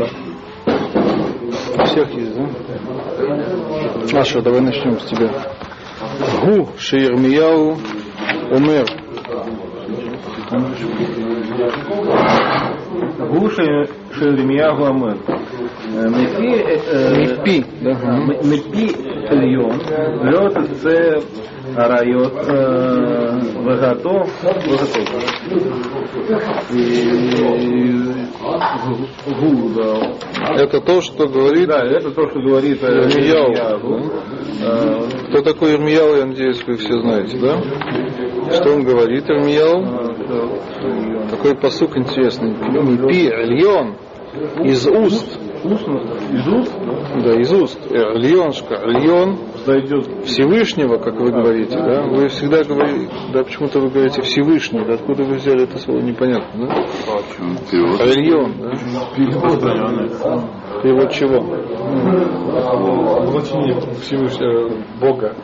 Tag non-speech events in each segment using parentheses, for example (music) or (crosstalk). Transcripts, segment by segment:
да. У всех есть, да? Аша, давай начнем с тебя. Гу Шиермияу Умер. Гу Шиермияу Умер. Мепі, мепі, мепі Ельйон, Льот це арайот э, вагатов. Это то, что говорит... Да, это то, что говорит э, Ирмиял. Э, кто такой Ирмиял, я надеюсь, вы все знаете, да? Что он говорит, Ирмиял? Такой посук интересный. Пи, Ильон, из уст. Из уст? Да, из уст. Льоншка. Льон зайдет Всевышнего, как вы говорите, да? Вы всегда говорите, да, почему-то вы говорите Всевышний, да, откуда вы взяли это слово, непонятно, да? Ильон, да? Перевод чего? облачение Всевышнего Бога.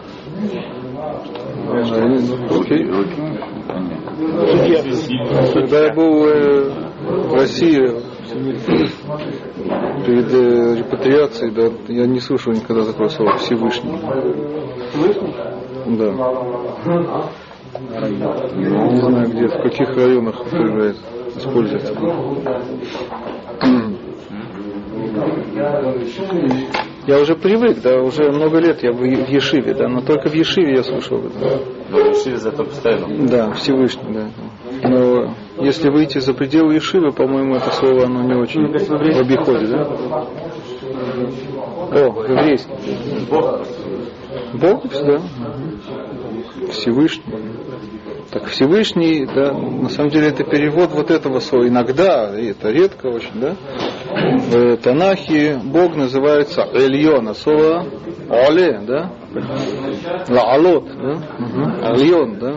Окей. Когда я был э, в России перед э, репатриацией, да, я не слышал никогда такого слова Всевышний. Да. Не знаю, где, в каких районах употребляется, используется. (clears throat) (clears throat) Я уже привык, да, уже много лет я в в Ешиве, да, но только в Ешиве я слышал об этом. Решили за это постоянно. Да, Всевышний, да. Но если выйти за пределы Ешивы, по-моему, это слово оно не очень в обиходе, да? О, еврейский. Бог, да. Всевышний. Так Всевышний, да, на самом деле это перевод вот этого слова. Иногда, и это редко очень, да, в Танахе Бог называется Эльон, а слово Оле, да, Лаалот, да, Альон, да,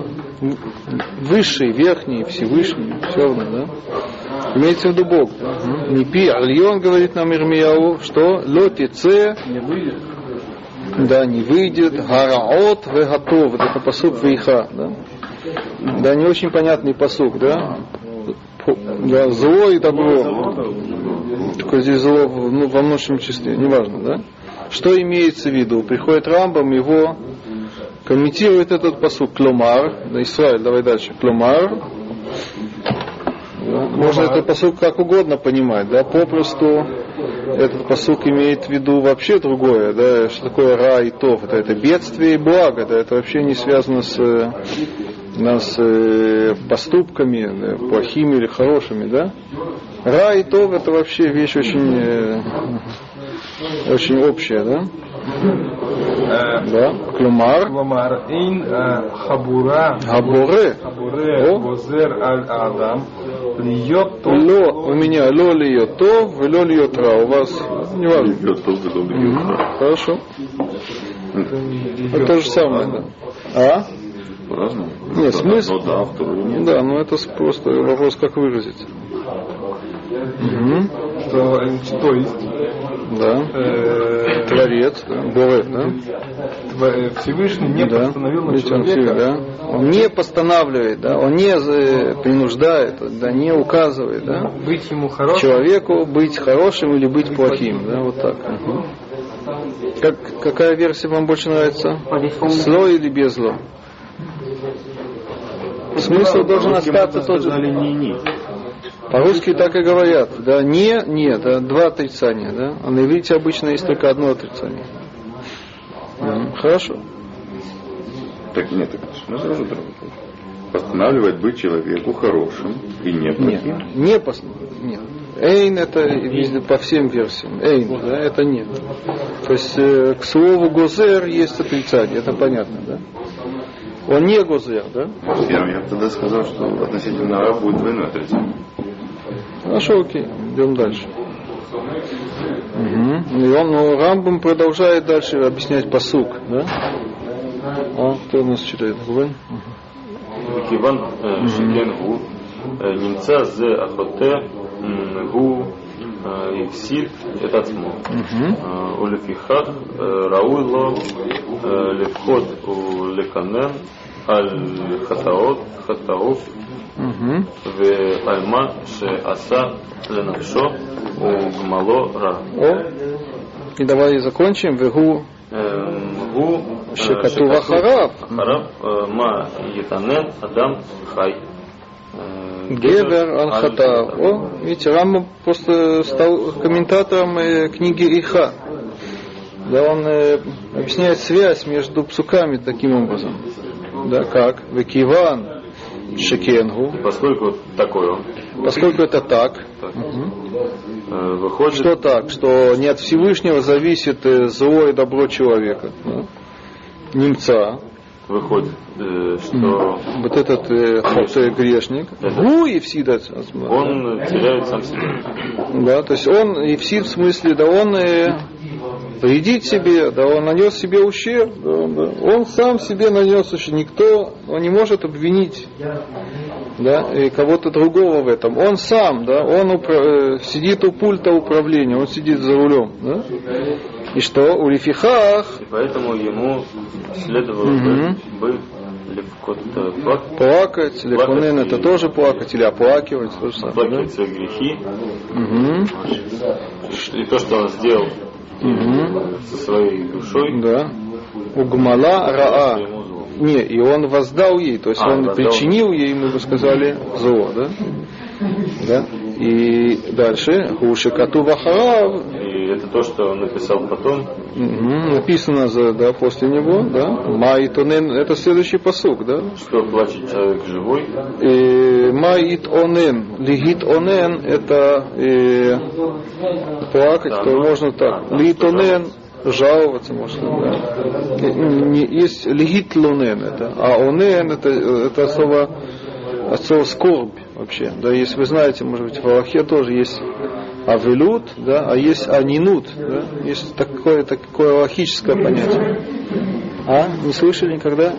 высший, верхний, Всевышний, все равно, да. Имеется в виду Бог. Да? Не пи, Альон, говорит нам Ирмияу, что лотице да, не выйдет, гараот вегатов, это посук вейха, да. Да, не очень понятный посук, да. Да, зло и добро. Такое здесь зло ну, во множественном числе, неважно, да. Что имеется в виду? Приходит Рамбам, его комментирует этот посук. Кломар, да, Исраиль, давай дальше, Кломар, Можно этот посук как угодно понимать, да, попросту этот посук имеет в виду вообще другое, да, что такое ра и тов, это, это бедствие и благо, да, это вообще не связано с, нас э, поступками, э, плохими или хорошими, да? Ра и Тов это вообще вещь очень, э, очень общая, да? Да. Клюмар. Клюмар. Ин хабура. Хабуре. Хабуре. Возер аль адам. Льет то. Ло. У меня ло льет то, в ло льет ра. У вас не важно. Льет то, ло льет ра. Хорошо. Это то же самое, да. А? По-разному. Нет, смысл. Одно да, второе нет. Да, но это с- просто вопрос, как выразить. Мгм, что, то есть Да. э, Творец, да. Да? Э, Всевышний не да. постановил на человека да. Он не постанавливает, да, он не э, принуждает, да, не указывает, да, быть ему хорошим, человеку быть хорошим или быть плохим, да, вот так. Мгм. Как, какая версия вам больше нравится? Зло или без зло? Смысл должен остаться тот же. Сказали не-не. По-русски так и говорят, да, не, не, да, два отрицания, да, а на иврите обычно есть только одно отрицание. Мгм, Хорошо. Так нет, так ну, сразу другое. Постанавливает быть человеку хорошим и не Нет, плохим. не пос... нет. Эйн это везде по всем версиям. Эйн, да, это нет. То есть э, к слову гозер есть отрицание, это понятно, да? Он не Гузер, да? Я бы тогда сказал, что относительно раб будет двойной отрицать. Хорошо, окей, идем дальше. Угу. И он ну, Рамбом продолжает дальше объяснять посук, да? А, кто у нас читает? Губен? Киван Шикен Гу э, Немца З Ахоте Гу э, Иксид это Ацмо. Э, Олефихат Рауйло Левход Леканен Мгм. אה, ולפיכך אה, ראוי לו אה, לפחות ולקנן על חטאות, חטאות Мгм. ועל מה שעשה לנפשו угмало ра. О. И давай закончим. Вегу Эм, Гу э, Шекатув Ахарав. Ахарав э, Ма Етанен Адам Хай. Э, Гебер Анхата. О, видите, Рамба просто стал комментатором э, книги Иха. Да, он э, объясняет связь между псуками таким образом. Да, как? Векиван Шекенгу. Поскольку такой он, Поскольку это так, так, э, выходит, что так, что не от Всевышнего зависит э, зло и добро человека. да? Немца, выходит, э, что вот этот э, грешник, гу и всидат. он теряет сам себя. Да, то есть он и в смысле, да он э, вредит себе, да он нанес себе ущерб, да, он, да. он сам себе нанес ущерб, никто он не может обвинить да, и кого-то другого в этом. Он сам, да, он упра- э, сидит у пульта управления, он сидит за рулем. Да? И что? У лифихах И поэтому ему следовало Мгм. бы, плакать, плакать, лефонен это тоже плакать, или оплакивать, то же самое. оплакивать свои грехи. Да? Мгм. И то, что он сделал Мгм. со своей душой, Да. Угмала раа. Не, и он воздал ей, то есть А, он воздал. причинил ей, мы бы сказали, зло, да? Да? И дальше, Хуши Кату Вахарав, И это то, что он написал потом, написано за, да, после него, да, Маитонен, это следующий посук, да, что плачет человек живой, и Маит онен, лигит онен, это э, плакать, Да, то ну, можно так, да, лигит онен, жаловаться можно, да. Не- есть лигит лунен, это, а онен, это, это особо, от слова скорбь вообще, да, если вы знаете, может быть, в Аллахе тоже есть авелют, да, а есть анинут, да, есть такое, такое аллахическое понятие. А? Не слышали никогда?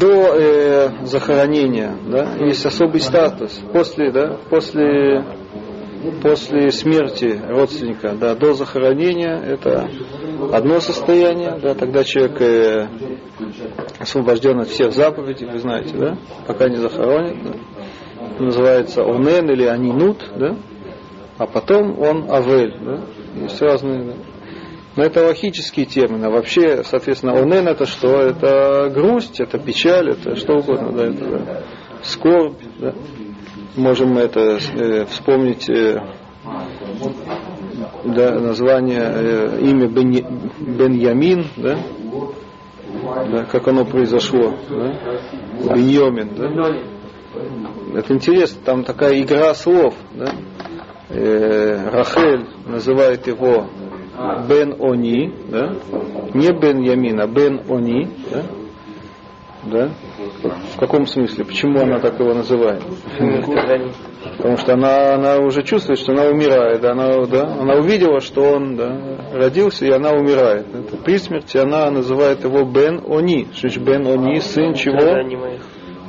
До э, захоронения, да, есть особый статус. После, да, после, после смерти родственника, да, до захоронения это одно состояние, да, тогда человек э, освобожден от всех заповедей, вы знаете, да, пока не захоронят, да. называется онен или анинут, да, а потом он авель, да, есть разные, да. Но это логические термины. А вообще, соответственно, онен это что? Это грусть, это печаль, это что угодно, да, это да, скорбь, да. Можем это э, вспомнить э, да, название, э, имя Бен, Беньямин, да? да, как оно произошло, да? Беньямин, да? Это интересно, там такая игра слов, да? Э, Рахель называет его Бен Они, да? не Бен Ямин, а Бен Они, да? Да? В каком смысле? Почему она так его называет? Потому что она, она уже чувствует, что она умирает. Она, да? она увидела, что он да, родился, и она умирает. Это при смерти она называет его Бен Они. Что Бен Они, сын чего?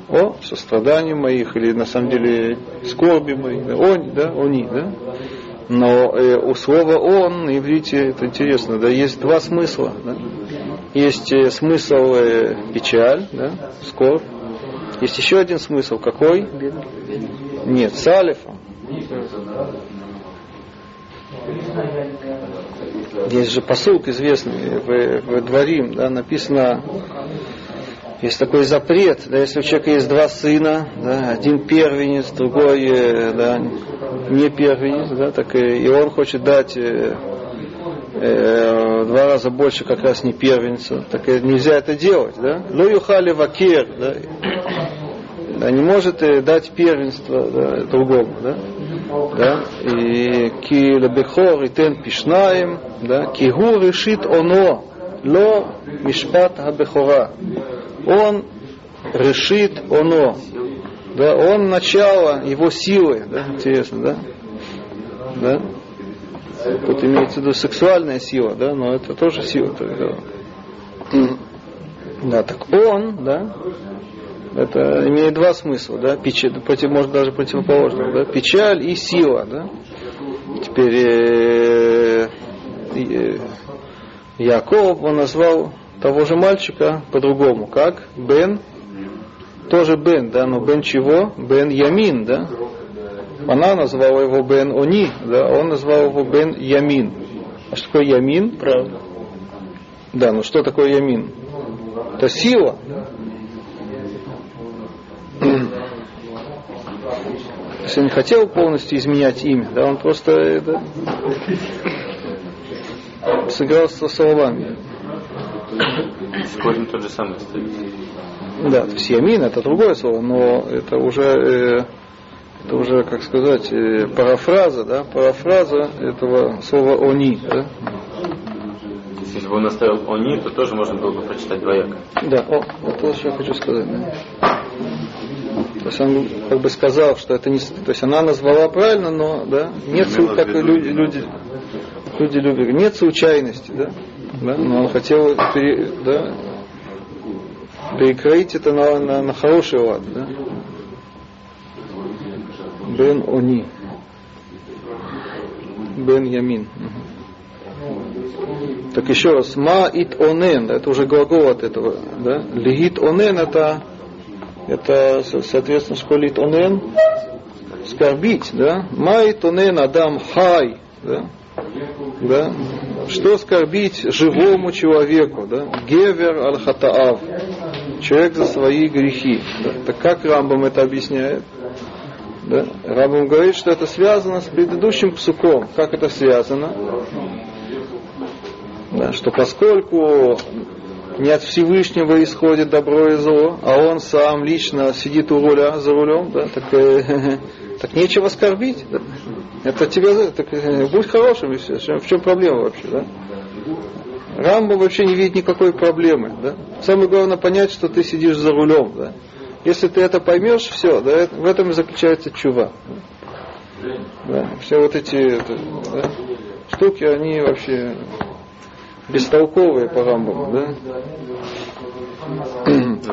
О, сострадания моих, или на самом деле скорби моих. Да? Он, да, они, да? Но э, у слова он на иврите, это интересно, да, есть два смысла. Да? Есть э, смысл э, печаль, да, скорбь. Есть еще один смысл, какой? Нет, с алифом. Есть же посылк известный в, в Дворим, да, написано, есть такой запрет, да, если у человека есть два сына, да, один первенец, другой э, да, не первенец, да, так и, и он хочет дать э, два раза больше как раз не первенца, так нельзя это делать, да. Ну юхали вакер, да, да, не может э, дать первенство да, другому, да. Да, и ки лебехор и тен пишнаем, да, ки гу решит оно, ло мишпат хабехора. Он решит оно, да, он начало его силы, да, интересно, да, да. Тут имеется в виду сексуальная сила, да, но это тоже сила. тогда. Да, так он, да, это имеет два смысла, да, печаль, против, может даже противоположного, да, печаль и сила, да. Теперь э, э, Яков, он назвал того же мальчика по-другому, как Бен, тоже Бен, да, но Бен чего? Бен Ямин, да. Она назвала его Бен Они, да, он назвал его Бен Ямин. А что такое Ямин? Правда. Да, ну что такое Ямин? Это сила. (clears throat) Если он не хотел полностью изменять имя, да, он просто это, сыграл со словами. Корень тот же самый стоит. Да, то есть Ямин это другое слово, но это уже, э, это уже, как сказать, э, парафраза, да, парафраза этого слова они, да. Если бы он оставил они, то тоже можно было бы прочитать двояко. Да, о, вот то, что я хочу сказать. Да. То есть он как бы сказал, что это не... То есть она назвала правильно, но да, нет, в как люди, люди, люди любят, нет случайности, да, да, но он хотел пере- да, перекроить это на, на, на хороший лад, да. Бен Они. Бен Ямин. Так еще раз, ма ит онен, это уже глагол от этого, да. Лигит онен это, это, со- соответственно, школит онен, скорбить, да. Ма ит онен адам хай, да. Да? Что скорбить живому человеку, да? Гевер аль хатаав, человек за свои грехи. Да? Так как Рамбам это объясняет? Да? Рамбам говорит, что это связано с предыдущим псуком. Как это связано? Да, что поскольку не от Всевышнего исходит добро и зло, а он сам лично сидит у руля, за рулем, да, так, э, (laughs) так нечего скорбить. Да. Это тебе, за- так, э, будь хорошим и все. В чем проблема вообще, да? Рамба вообще не видит никакой проблемы, да? Самое главное понять, что ты сидишь за рулем, да? Если ты это поймешь, все, да, в этом и заключается чува. Да, все вот эти это, да, штуки, они вообще бестолковые по Рамбаму, да?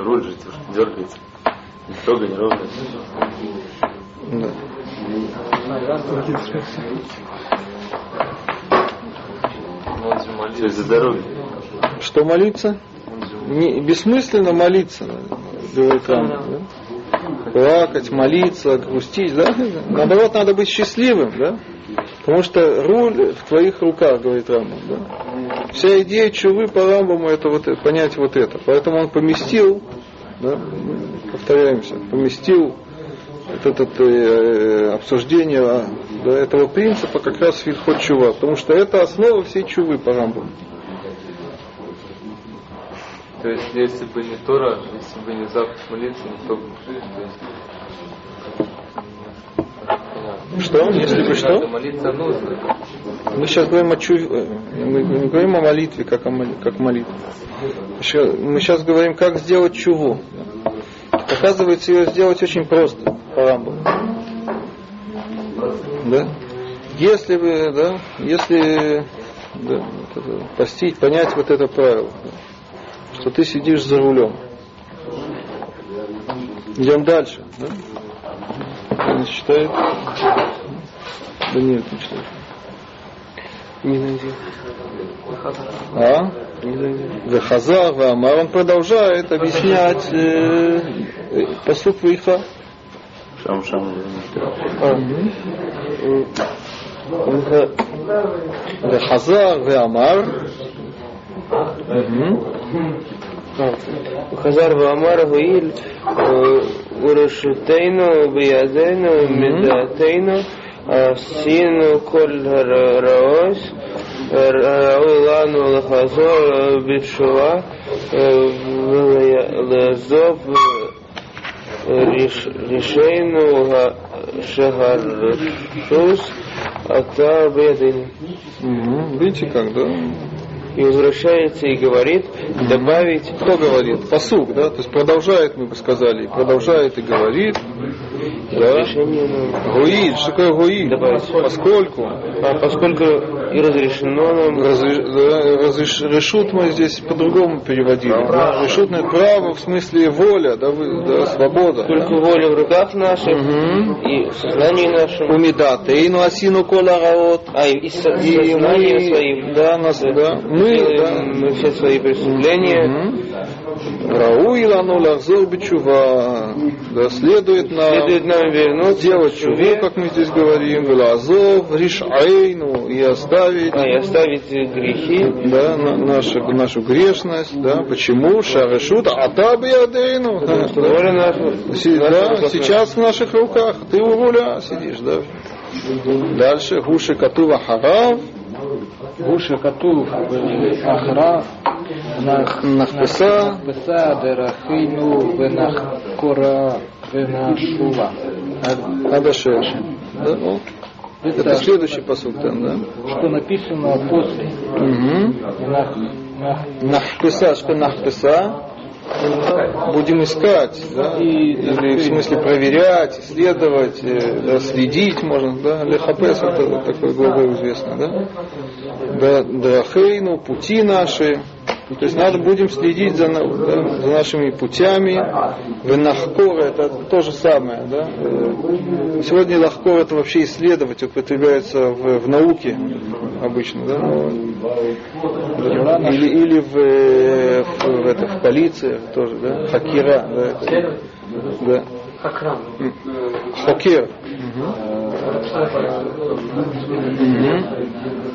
Руль же дергается. Строго, да. Все из-за дороги. Что молиться? Не, бессмысленно молиться, говорит Рамбам, да? Плакать, молиться, грустить, да? Наоборот, надо быть счастливым, да? Потому что руль в твоих руках, говорит Рамбам, да? Вся идея чувы по Рамбаму это вот понять вот это. Поэтому он поместил, да, повторяемся, поместил вот это э, обсуждение да, этого принципа как раз в Вильхот Чува, потому что это основа всей чувы по Рамбаму. То есть, если бы не Тора, если бы не заповедь молиться, никто бы... Есть, Что? Если бы что? молиться нужно. Мы сейчас говорим о чуве, э, мы не говорим о молитве, как, о моли- как молитве. Ща- Мы сейчас говорим, как сделать чуву. Оказывается, ее сделать очень просто по Рамбаму. Да? Если вы, да, если да, вот это, постить, понять вот это правило, да, что ты сидишь за рулем. Идем дальше. Да? Он читает. Да нет, не читает. Не найди. А? Не найди. Вехазар, Вамар, он продолжает объяснять э, э, посук Виха. Шам шам. А. Ха- Вехазар, Вамар. חזר ואמר הואיל אה, ורשותנו בידינו ומדעתנו עשינו כל הרעות ראוי לנו לחזור אה, בתשובה אה, ולעזוב אה, רש- רשענו ה- שהרשוס אתה בידינו. Мгм. Видите как, да? И возвращается и говорит, добавить Кто говорит? Посук, да? То есть продолжает, мы бы сказали, продолжает и говорит. Да? Гуид, что такое? Добавить. Поскольку А поскольку и разрешено нам разреш- да, разреш- решут мы здесь по-другому переводили. Да? Решутное право в смысле воля, да, вы- да, свобода. только воля в руках наших Мгм. и в сознании нашем, Умидат, Эйну Асину Кола Раот. а и И сознанием мы, своим да, нас, да, мы, да, мы все свои преступления, Мгм. Рауилану лахзор бичува. Да, следует Следует нам нам вернуться сделать к чуву, как мы здесь говорим, велазов, ришайну, и оставить а, и оставить грехи, да, на- нашу, нашу грешность, да, почему? Шарешут, атаби адейну. Да, воля наша. Си- да, сейчас в наших руках, ты у руля сидишь, да. Дальше, гуши катува харав, Гуша Катув Ахра Нахпеса Беса Дерахину Бенахкора Бенашула. Адашеш. Ну, это следующий посуд там, да? Что написано после. Нахпеса, что Нахпеса. Будем искать, да? Или в смысле проверять, исследовать, э, да, следить можно, да? Лехапес это такой глагол известный, да? Да, драхейну, пути наши. То есть надо будем следить за, да, за нашими путями. Венахкор это то же самое, да? Сегодня лахкор это вообще исследовать употребляется в, в науке обычно, да? Или, или в, в, в, это, в полиции тоже, да? Хакира, да, это, да. М. Хокер.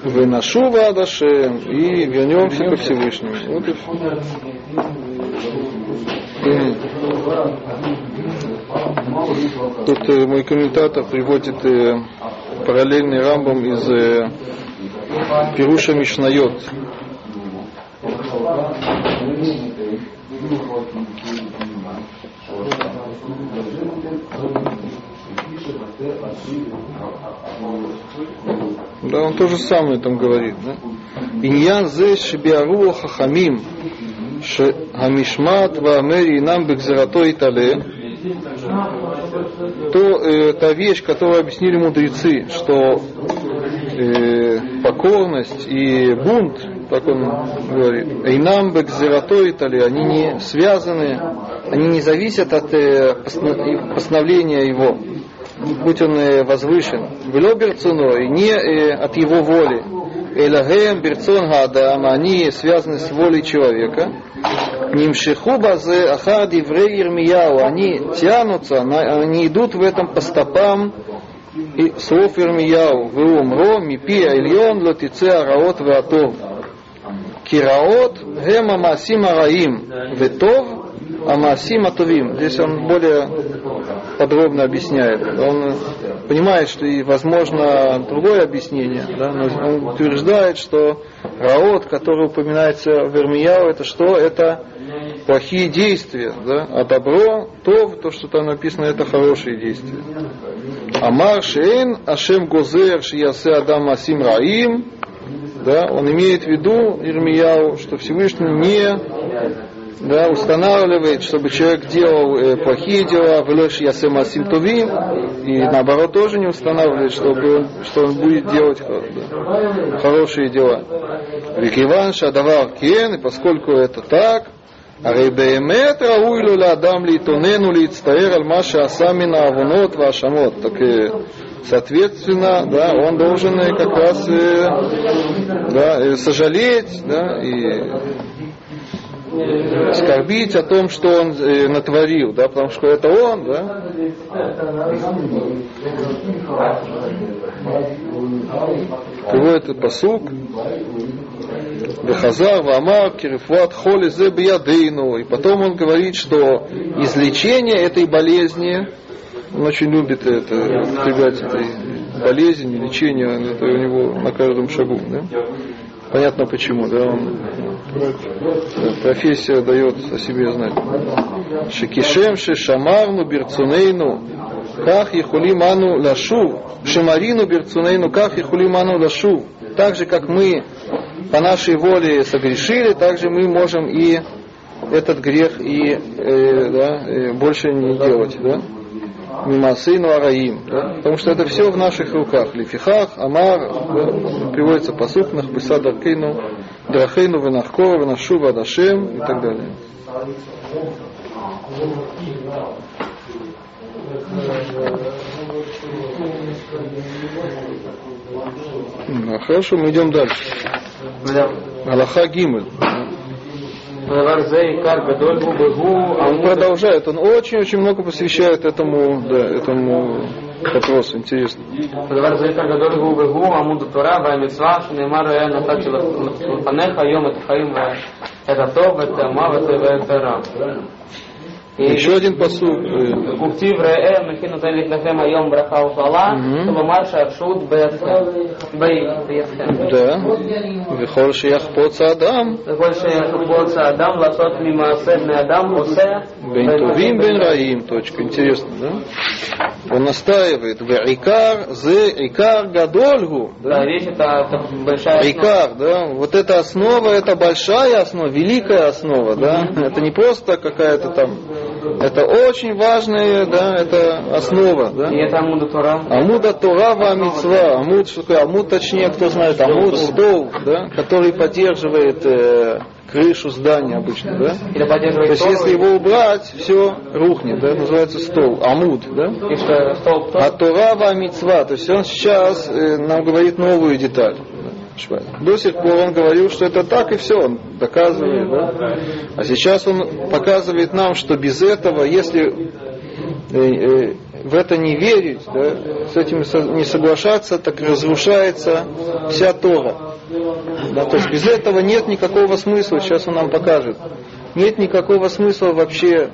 Выношу Вадашем и вернемся ко Всевышнему. Вот и все. Тут э, мой комментатор приводит э, параллельный рамбом из э, Пируша Мишнайот. Да, он то же самое там говорит. Да? Иньян зе шибиару хахамим хамишмат ваамери нам бекзерато и тале то э, та вещь, которую объяснили мудрецы, что э, покорность и бунт, так он говорит, и нам бекзерато и тале, они не связаны, они не зависят от э, постановления его, будь он э, возвышен. Вело берцуно, и не э, от его воли. Элагеем берцон гадам, они связаны с волей человека. Нимшиху базе ахад еврей Ирмияу, они тянутся, они идут в этом по стопам и слов Ирмияу. Вы умро, мипи ильон, лотице араот веатов. Кираот, гем амасим араим, ветов, амасим атовим. Здесь он более подробно объясняет. Он понимает, что и возможно другое объяснение, да, но он утверждает, что раот, который упоминается в Ирмияу, это что? Это плохие действия, да, а добро, то, то, что там написано, это хорошие действия. Амар шейн ашем гозер шиясе адам асим раим, да, он имеет в виду, Ирмияу, что Всевышний не да, устанавливает, чтобы человек делал э, плохие дела, влеш ясем асим тувим, и наоборот тоже не устанавливает, чтобы он, что он будет делать хо- да, хорошие дела. Викиван шадавар кен, и поскольку это так, הרי באמת ראוי לו לאדם להתאונן ולהצטער על מה שעשה מן העוונות וההאשמות. Так, э, соответственно, да, он должен э, как раз э, да, э, сожалеть да, и скорбить о том, что он э, натворил, да, потому что это он, да. Приводит этот посук. Бехазар, Вамар, Кирифуат, Холи, Зе, Биядейну. И потом он говорит, что излечение этой болезни, он очень любит это, употреблять этой болезни, лечение, это у него на каждом шагу. Да? Понятно почему, да, он профессия дает о себе знать. Шекишем шамарну берцунейну ках ехулиману лашув. Шемарину берцунейну ках ехулиману лашув. Так же, как мы по нашей воле согрешили, так же мы можем и этот грех и э, да, э, больше не делать. Да? Сыну Араим. Да? Потому что это все в наших руках. Лифихах, Амар, приводится посук, Нахбиса Даркейну, Драхейну, Венахкора, Венашу, Вадашем и так далее. Да, хорошо, мы идем дальше. Аллаха Гимель. Он продолжает, он очень-очень много посвящает этому, да, этому вопросу, интересно. Это то, это мало, это раб. Еще один посуд. Э, э, Уктив Реэ, Махину Залик Лахем Айом Браха Ушала, Субамар Шаршут Бейсхем. Да. Вихор Шиях Поца Адам. Вихор Шиях Поца Адам, Ласот Мимаасед Адам, Усе. Бен Тувим Бен Раим. Точка. Интересно, да? Он настаивает. Вейкар зе икар гадольгу. Да, вещь это, это большая основа. Икар, да, вот эта основа, это большая основа, великая основа, да, это не просто какая-то там, это очень важная, да, это основа, И да. это Амуда Тора. Амуда Тора ва амуд, что такое, амуд точнее, кто знает, амуд стол, да, который поддерживает э, крышу здания обычно, да. То есть если его убрать, все рухнет, да, называется стол, амуд, да. А Тора ва мицва, то есть он сейчас э, нам говорит новую деталь. До сих пор он говорил, что это так и все, он доказывает. Да? А сейчас он показывает нам, что без этого, если э, э, в это не верить, да, с этим не соглашаться, так разрушается вся Тора. Да, то есть без этого нет никакого смысла, сейчас он нам покажет. Нет никакого смысла вообще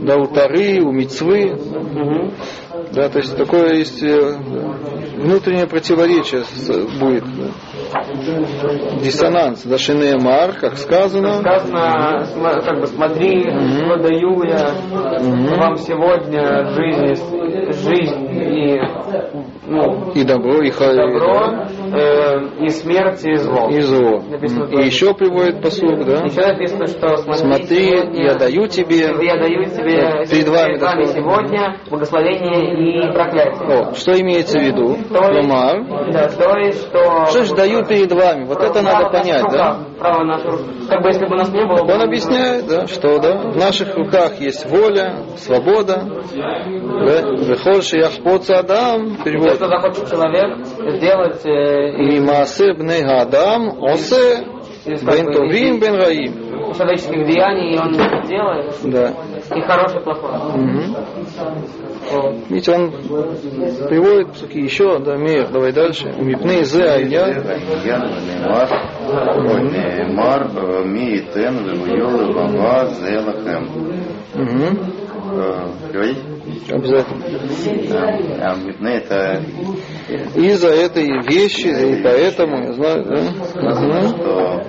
да, у Тары, у Мицвы. Да, то есть такое есть э, внутреннее противоречие будет. да. Диссонанс. Да, Шинеемар, как сказано. Сказано, как бы смотри, что даю я вам сегодня жизнь, жизнь и ну, И добро, и, ха- добро, э, и смерть, и зло. и зло. Написано И еще приводит посуд, да? Еще написано, что смотри, сегодня я даю тебе. я даю тебе Перед вами дословно. сегодня благословение и проклятие. О, что имеется в виду? Клумар. Да, то есть, что... Что ж даю перед вами? Вот это надо Право понять, да? Право. Как бы если бы нас не было... Он объясняет, да, что да, в наших руках есть воля, свобода, да, Вехольши яхпоца Адам, перевод, что захочет человек сделать... э, и Маасе бней Адам, Осе, бен Товим, бен Раим. человеческих деяний, он это делает, Да и хороший, и плохой. Угу. Ведь он приводит псуки еще, да, Мир, давай дальше. Мипны зе айя. Мар ми тен вилуйолы вава зе лахем. Э, Говорить? Обязательно. Э, а мипны это... И за этой вещи, и поэтому, я знаю, да? Сказано, что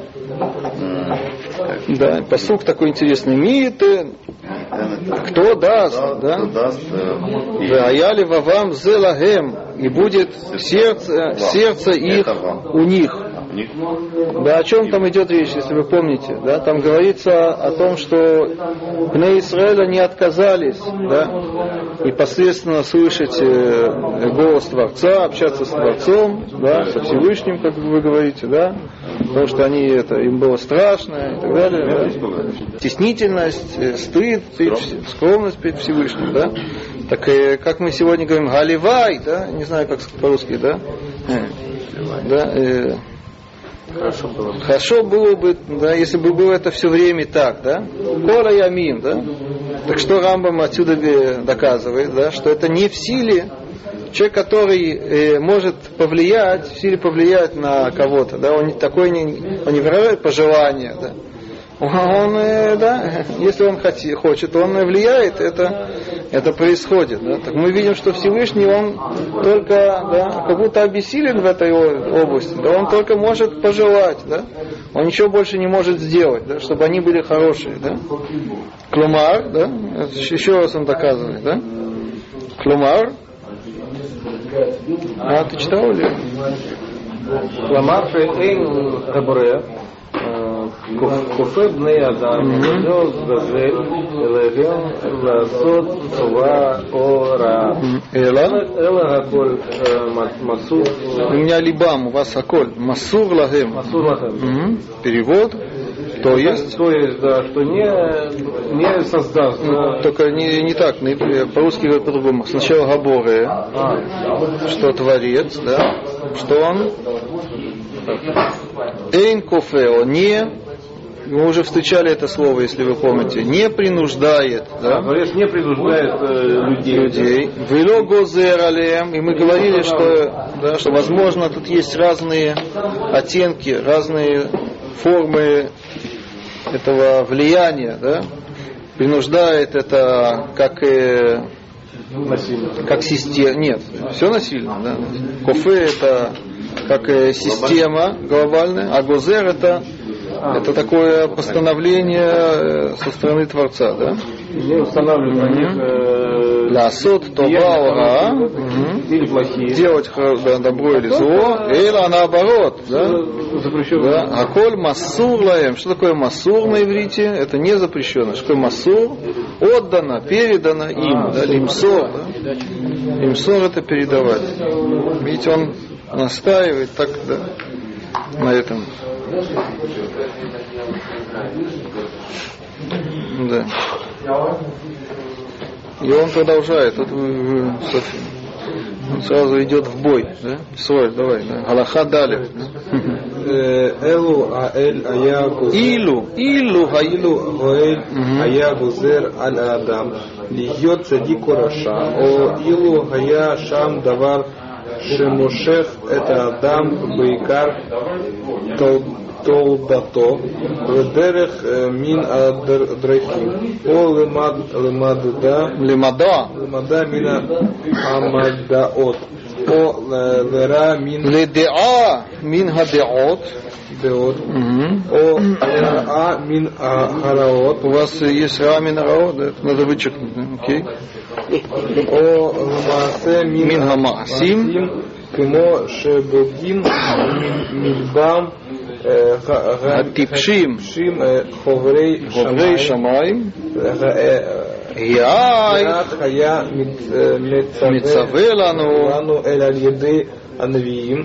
да, посук такой интересный. Это кто даст, да? даст э, и Ваяли вавам зелагем, и будет сердце, сердце их у них. Да, о чем там идет речь, если вы помните? Да, там говорится о том, что Бне Израиля не отказались, да, и посредственно слышать э, голос Творца, общаться с Творцом, да, со Всевышним, как вы говорите, да, потому что они это, им было страшно и так далее. да. Стеснительность, э, стыд, перед скромность перед Всевышним, да. Так э, как мы сегодня говорим, галивай, да, не знаю, как по-русски, да, да, э, Хорошо было бы. Хорошо было бы, да, если бы было это все время так, да? Кора ямим, да? Так что Рамбам отсюда э, доказывает, да, что это не в силе человек, который э, может повлиять, в силе повлиять на кого-то, да, он такой не, он не выражает пожелания, да. А он, э, да, если он хоть, хочет, он э, влияет, это, это происходит. Да. Так мы видим, что Всевышний, он только, да, как будто обессилен в этой области, да, он только может пожелать, да, он ничего больше не может сделать, да, чтобы они были хорошие, да. Клумар, да, еще раз он доказывает, да. Клумар, а ты читал ли? Клумар, Эйн, Табуре, э, כופה בני אדם להיות בזה אלא לעשות טובה או רעה. Эла. אלא הכל אה, מסור У меня либам, у вас аколь. Масур лагем. מסור לכם. Мгм. Перевод. То есть, То есть, да, что не, не создаст. да, только не, не так, на- по-русски говорят по-другому. Сначала Габоре, а, что творец, да, что он Эйн кофе, он не мы уже встречали это слово, если вы помните, не принуждает, Да, Творец не принуждает э, людей. людей. Вело гозер алеем. И мы говорили, что, да, что возможно тут есть разные оттенки, разные формы этого влияния, да. Принуждает это как э, как система. Нет, все насильно, да. Кофе это как э, система глобальная, а гозер это это такое постановление э, со стороны Творца, да? Мы устанавливаем на них э, Ласот или плохие. делать добро или зло, или наоборот, да? Да, аколь массур лаем. Что такое массур на иврите? Это не запрещено. Что такое массур? Отдано, передано им. Да, лимсор. Да? Лимсор это передавать. Видите, он настаивает так, да, на этом. Да. И он продолжает, вот, он сразу идет в бой, да? Свой, давай, да. Аллаха дали. Э, Элу аэль аягу. Илу, илу аилу аэль аягу зер аль адам. Льет садику раша. О илу гая шам давар Шемушев – это Адам Байкар Толдато, Ведерех э, Мин Адрахим, О Лемада, Лемада, лимада Мина Амадаот, О Лера Мин Ледеа Мин Хадеот, דעות, Мгм. או לרעה מן הרעות, У вас есть рамин рао, да? Это надо вычеркнуть, да? окей? או למעשה מן מן המעשים, כמו שבודין מלבם אה, ה- ה- הטיפשים, הטיפשים, אה, חוברי גוברי שמיים, שמיים, אה, יאי, כך היה מצ- אה, מצווה מצווה לנו, לנו אלא על ידי הנביאים,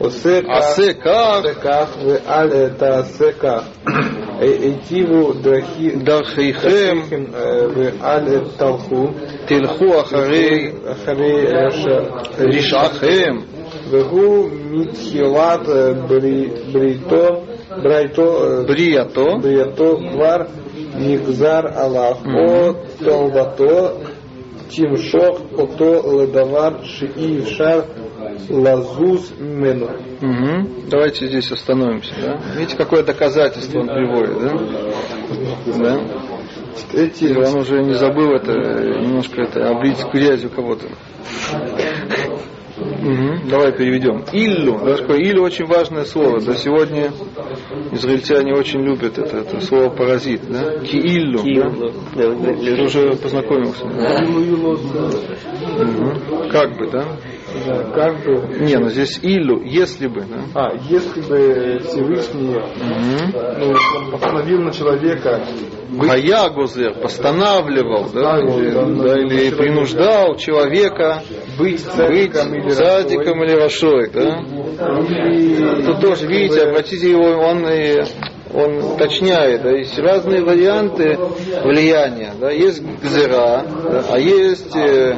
Осеках. Осеках. Веаль это осеках. Этиву дахи. Дахихем. Э, Веаль это талху. Тилху ахарей. Ахарей ришахем. Вегу митхилат э, брито. Брайто. Э, брито. Брито квар. Нигзар Аллах. О толбато. Тимшох. Ото ледавар. Шии шар. Лазуз Мену. Угу. Давайте здесь остановимся. Да? Видите, какое доказательство он приводит, да? да? Эти, он уже не забыл это, немножко это, облить грязью кого-то. Угу. Давай переведем. Иллю. Такое Иллю очень важное слово. Да, сегодня израильтяне очень любят это, это слово паразит. Да? Кииллю. Да? Ты уже познакомился. Да? Угу. Как бы, да? Да, бы, Не, ну здесь Иллю, если бы, да? а, если бы Всевышний Мгм. ну, постановил на человека Хая Гузер постанавливал, да, или, да, или принуждал человека быть быть цадиком или садиком или рашой, да? Тут тоже, видите, обратите его, он и он уточняет, да, есть разные варианты влияния, да, есть гзера, да, а есть э,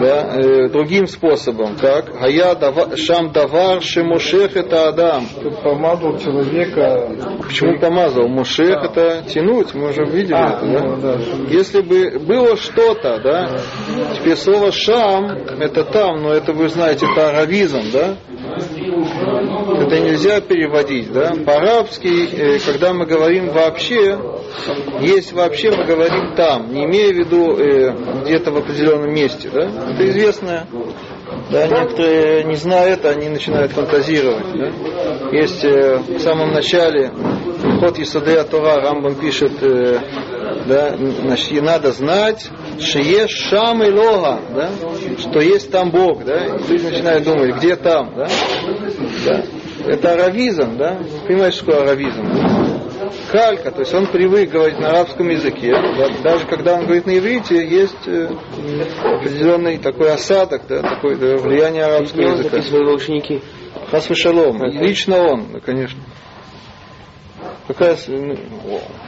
да, э, другим способом, как Хая дава- шам давар шемушех это Адам. Помазал человека Почему помазал? Мушех это тянуть, мы уже видели А, это, ну, да? да. Если бы было что-то, да, теперь слово шам это там, но это вы знаете, это аравизм, да? Это нельзя переводить, да? По-арабски, э, когда мы говорим вообще, есть вообще, мы говорим там, не имея в виду э, где-то в определенном месте, да? Это известное. Да, некоторые, не зная это, они начинают фантазировать. Да? Есть э, в самом начале ход Исадея Тора, Рамбам пишет, да, значит, и надо знать, что есть Шам и Лога, да, что есть там Бог, да, и люди начинают думать, где там, да, да. Это аравизм, да, понимаете, что такое аравизм? Калька, то есть он привык говорить на арабском языке, да, даже когда он говорит на иврите, есть э, определенный такой осадок, да, такое да, влияние арабского языка. записывал его ученики. Хас шалом. Лично он, конечно. Какая, ну,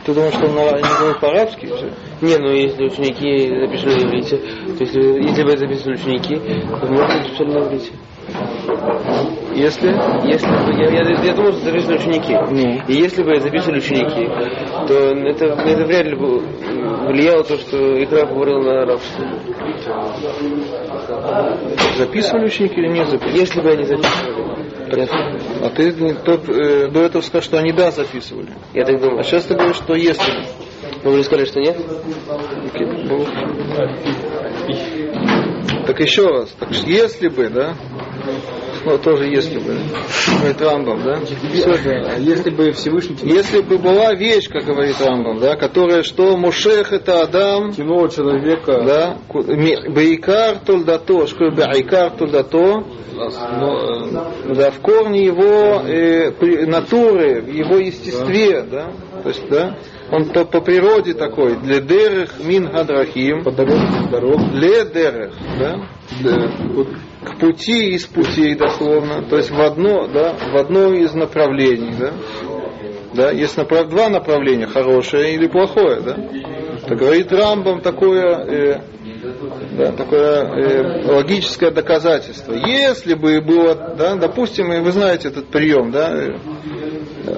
ты думаешь, что он не говорит по-арабски? Не, ну если ученики записали на иврите, то есть если бы это записали ученики, то можно записали на иврите. Если? Если бы, я, я, я думал, что записаны ученики. Ну. И если бы записывали ученики, то это, это вряд ли бы влияло то, что Икра говорил на арабском. Записывали ученики или не записывали? Если бы они записывали. Я, А ты не- тот, э, до этого сказал, что они да записывали. я так думаю. А сейчас ты говоришь, что если. Вы уже сказали, что нет? Ну. Так еще раз, так если бы, да? Ну, тоже если бы. Говорит Рамбам, да? А Если бы Всевышний Если бы была вещь, как говорит Рамбам, да, которая что? Мушех это Адам, тянул человека да, Бейкар тульдато, что такое Бейкар тульдато, да, в корне его э, при- натуры, в его естестве, да, то есть, да, он по, по природе такой, для дерех мин хадрахим, по дорог, ле дерех, да, да, к пути из путей дословно, то есть в одно, да, в одно из направлений, да, да, есть направ... два направления, хорошее или плохое, да, так говорит Рамбам такое, э, да, такое э, логическое доказательство. Если бы было, да, допустим, и вы знаете этот прием, да, э,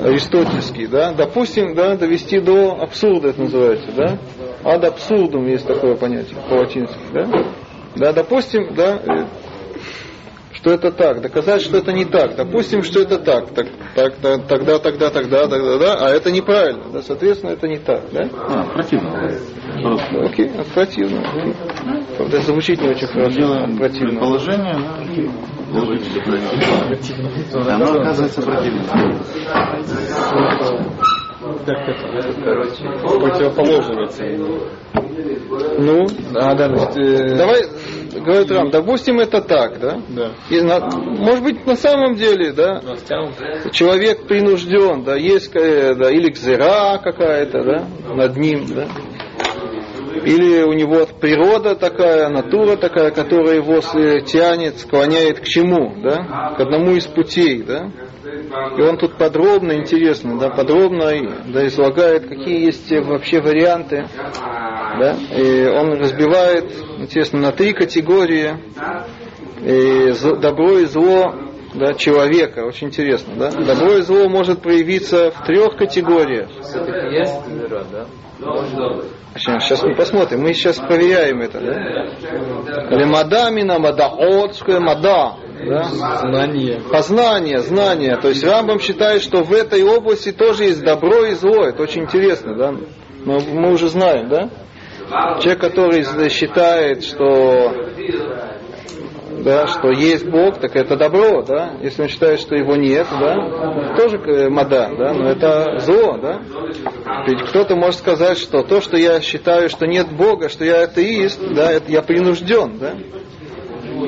аристотельский, да, допустим, да, довести до абсурда это называется, да, ад абсурдум есть такое понятие по-латински, да, да, допустим, да, э, что это так, доказать, что это не так, допустим, что это так, так, так да, тогда, тогда, тогда, тогда, да, а это неправильно, да, соответственно, это не так, да, А, противно. Окей, отвратительно, окей. Правда, звучит не очень хорошо, делаем отвратительно. предположение, да, противно. Оно оказывается противным. Короче, противоположными Ну, А, да, значит, э, давай, говорит Рам, допустим, это так, да, да. и на- может быть, на самом деле, да, человек принужден, да, есть, э, да, или кзера какая-то, да, над ним, да, или у него природа такая, натура такая, которая его с- тянет, склоняет к чему, да, к одному из путей, да. И он тут подробно, интересно, да, подробно да, излагает, какие есть вообще варианты, да, и он разбивает, интересно, на три категории и добро и зло да, человека, очень интересно, да. Добро и зло может проявиться в трех категориях. все-таки есть мира, да? Сейчас мы посмотрим, мы сейчас проверяем это, да. Лемада мина мадаот, что такое мада, да? Знание. Познание, знание. То есть Рамбам считает, что в этой области тоже есть добро и зло. Это очень интересно, да? Но мы уже знаем, да? Человек, который считает, что да, что есть Бог, так это добро, да. Если он считает, что его нет, да, тоже э, мада, да, но это зло, да. Ведь кто-то может сказать, что то, что я считаю, что нет Бога, что я атеист, да, это я принужден, да.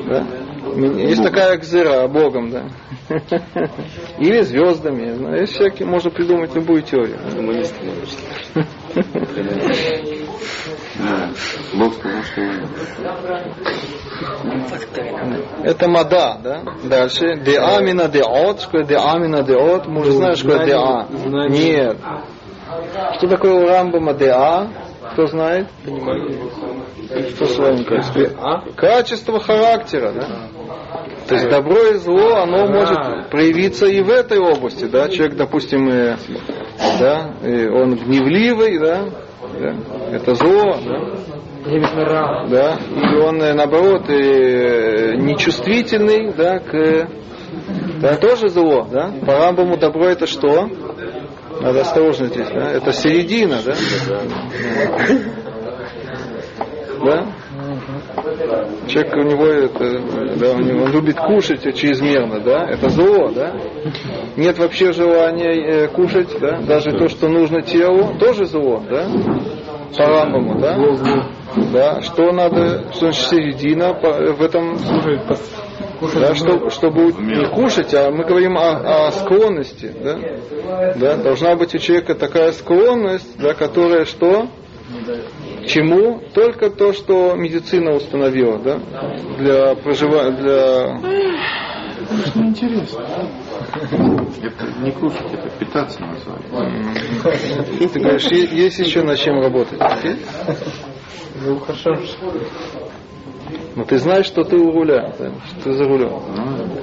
Да? Есть такая кзыра Богом, да. (laughs) Или звездами. Есть всякие, можно придумать любую теорию. Да. Бог сказал, что. Это мада, да? Дальше. Деамина деот, что такое деамина деот? Мы уже знаем, что деа. Знание. Нет. Что такое у Рамбама деа? Кто знает? Что с вами кажется? Качество характера, да? То есть добро и зло, оно может проявиться и в этой области, да? Человек, допустим, э, да, э, он гневливый, да? да? Это зло, да? да, или он э, наоборот э, нечувствительный, да, к да, тоже зло, да. По Рамбаму добро это что? Надо осторожно здесь, да. Это середина, да. Да? Человек у него это, да, у него он любит кушать чрезмерно, да, это зло, да. Нет вообще желания э, кушать, да, даже то, что нужно телу, тоже зло, да. По Рамбаму, да. Да, что надо, что значит середина в этом, да, что, чтобы не кушать, а мы говорим о, о склонности, да, да, должна быть у человека такая склонность, да, которая что, чему? Только то, что медицина установила, да, для проживания, для, Это не кушать, это питаться называется. ты говоришь, есть еще над чем работать, окей? Но ты знаешь, что ты у руля, что ты за рулем.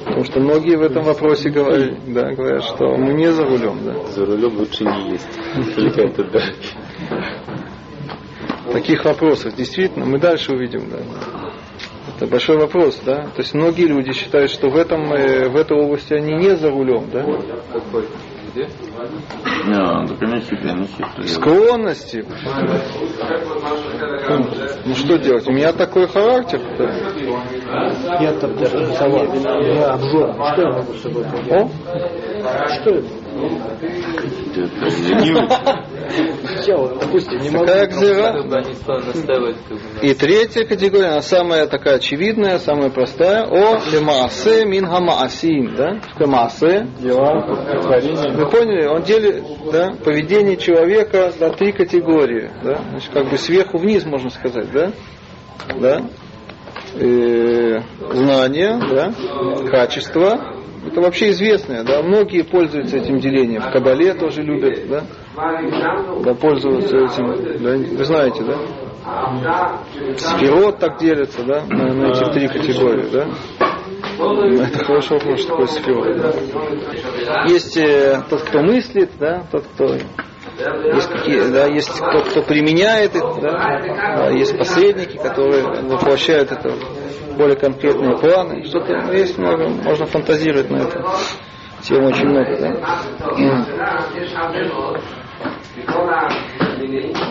Потому что многие в этом вопросе говорят, да, говорят, что мы не за рулем. Да. За рулем лучше не есть. Только это да. Таких вопросов действительно мы дальше увидим. Да. Это большой вопрос, да. То есть многие люди считают, что в этом э, в этой области они не за рулем, да. Где? Не, так они хитрые, они хитрые. Склонности. Ну что делать? У меня такой характер. Я там даже рисовал. Я обжор. Что я могу с собой поделать? О, Что это? Это ленивый. Такая гзера. И третья категория, она самая такая очевидная, самая простая. О лемаасе мин хамаасим, да? Что такое маасе? Вы поняли? Он делит да, поведение человека на три категории. Да? Значит, как бы сверху вниз, можно сказать, да? Да? Э, знание, да? качество. Это вообще известное, да? Многие пользуются этим делением. В Кабале тоже любят, да? Да, пользоваться этим. Да? Вы знаете, да? Спирот так делится, да? На, на эти три категории, да? Это хороший вопрос, что такое сферот. да. Есть э, тот, кто мыслит, да, тот, кто есть какие, да, есть тот, кто применяет это, да, да, есть посредники, которые воплощают это более конкретные планы. Что-то ну, есть много, можно фантазировать на эту тему очень много, да.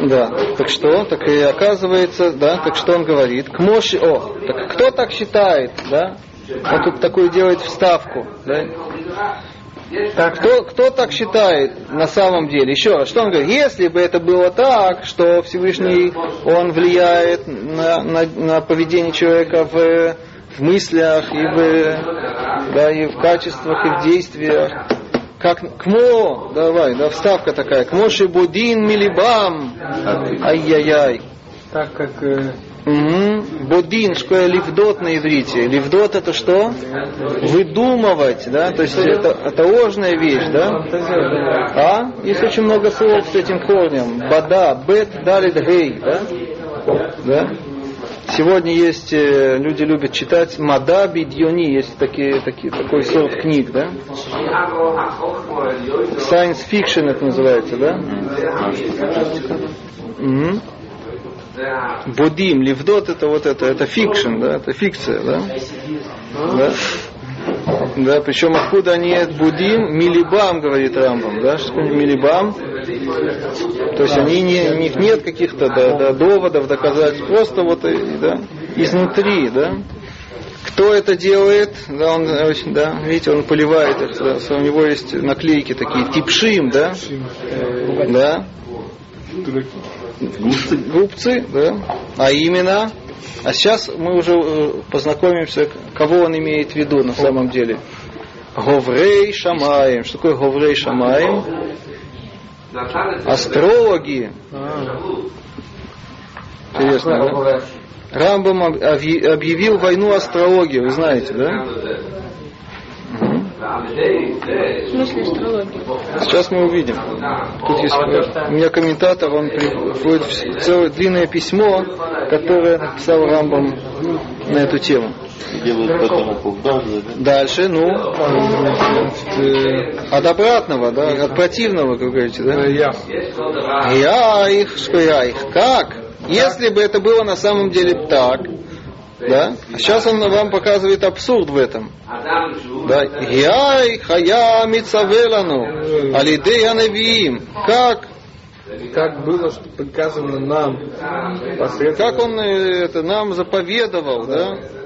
Да, так что, так и оказывается, да, так что он говорит, к Моше, о, так кто так считает, да? Он тут такую делает вставку, да? Так, кто, кто так считает на самом деле? Еще раз, что он говорит? Если бы это было так, что Всевышний, он влияет на, на, на поведение человека в, в мыслях и в, да, и в качествах, и в действиях, как кмо, давай, да, вставка такая, кмоши будин милибам, ай-яй-яй. Так как э, Угу. Такое ливдот на иврите? Ливдот это что? Выдумывать, да? То есть это, это ложная вещь, да? А? Есть очень много слов с этим корнем. בדה, בית, דלת, הא, да? Да? Сегодня есть, э, люди любят читать מדע בדיוני, есть такие, такие, такой сорт книг, да? Science fiction это называется, да? Мгм. בודים, לבדות это вот это, это fiction, да, это фикция, да? Да, да причем откуда они от будим, милибам, говорит Рамбам, да, что милибам? То есть они не, у них нет каких-то да, да, доводов, доказательств, просто вот, и, да, изнутри, да. Кто это делает? Да, он очень, да, видите, он поливает их, да, у него есть наклейки такие, типшим, да, да, Глупцы, да. А именно, а сейчас мы уже э, познакомимся, кого он имеет в виду на самом деле. Говрей Шамаем. Что такое Говрей Шамаем? Астрологи. Интересно, да? Рамбам объ- объявил войну астрологии, вы знаете, да? В смысле астрологии? Сейчас мы увидим. Тут есть у меня комментатор, он приводит целое длинное письмо, которое написал Рамбам на эту тему. Дальше, ну, э, от обратного, да, от противного, как говорите, да? Я их, что я их. Как? Если бы это было на самом деле так, да? А сейчас он вам показывает абсурд в этом. Да? Я их, хая мицавелану, алидей анавиим. Как? Как было, приказано нам Как он э, это нам заповедовал, да? к-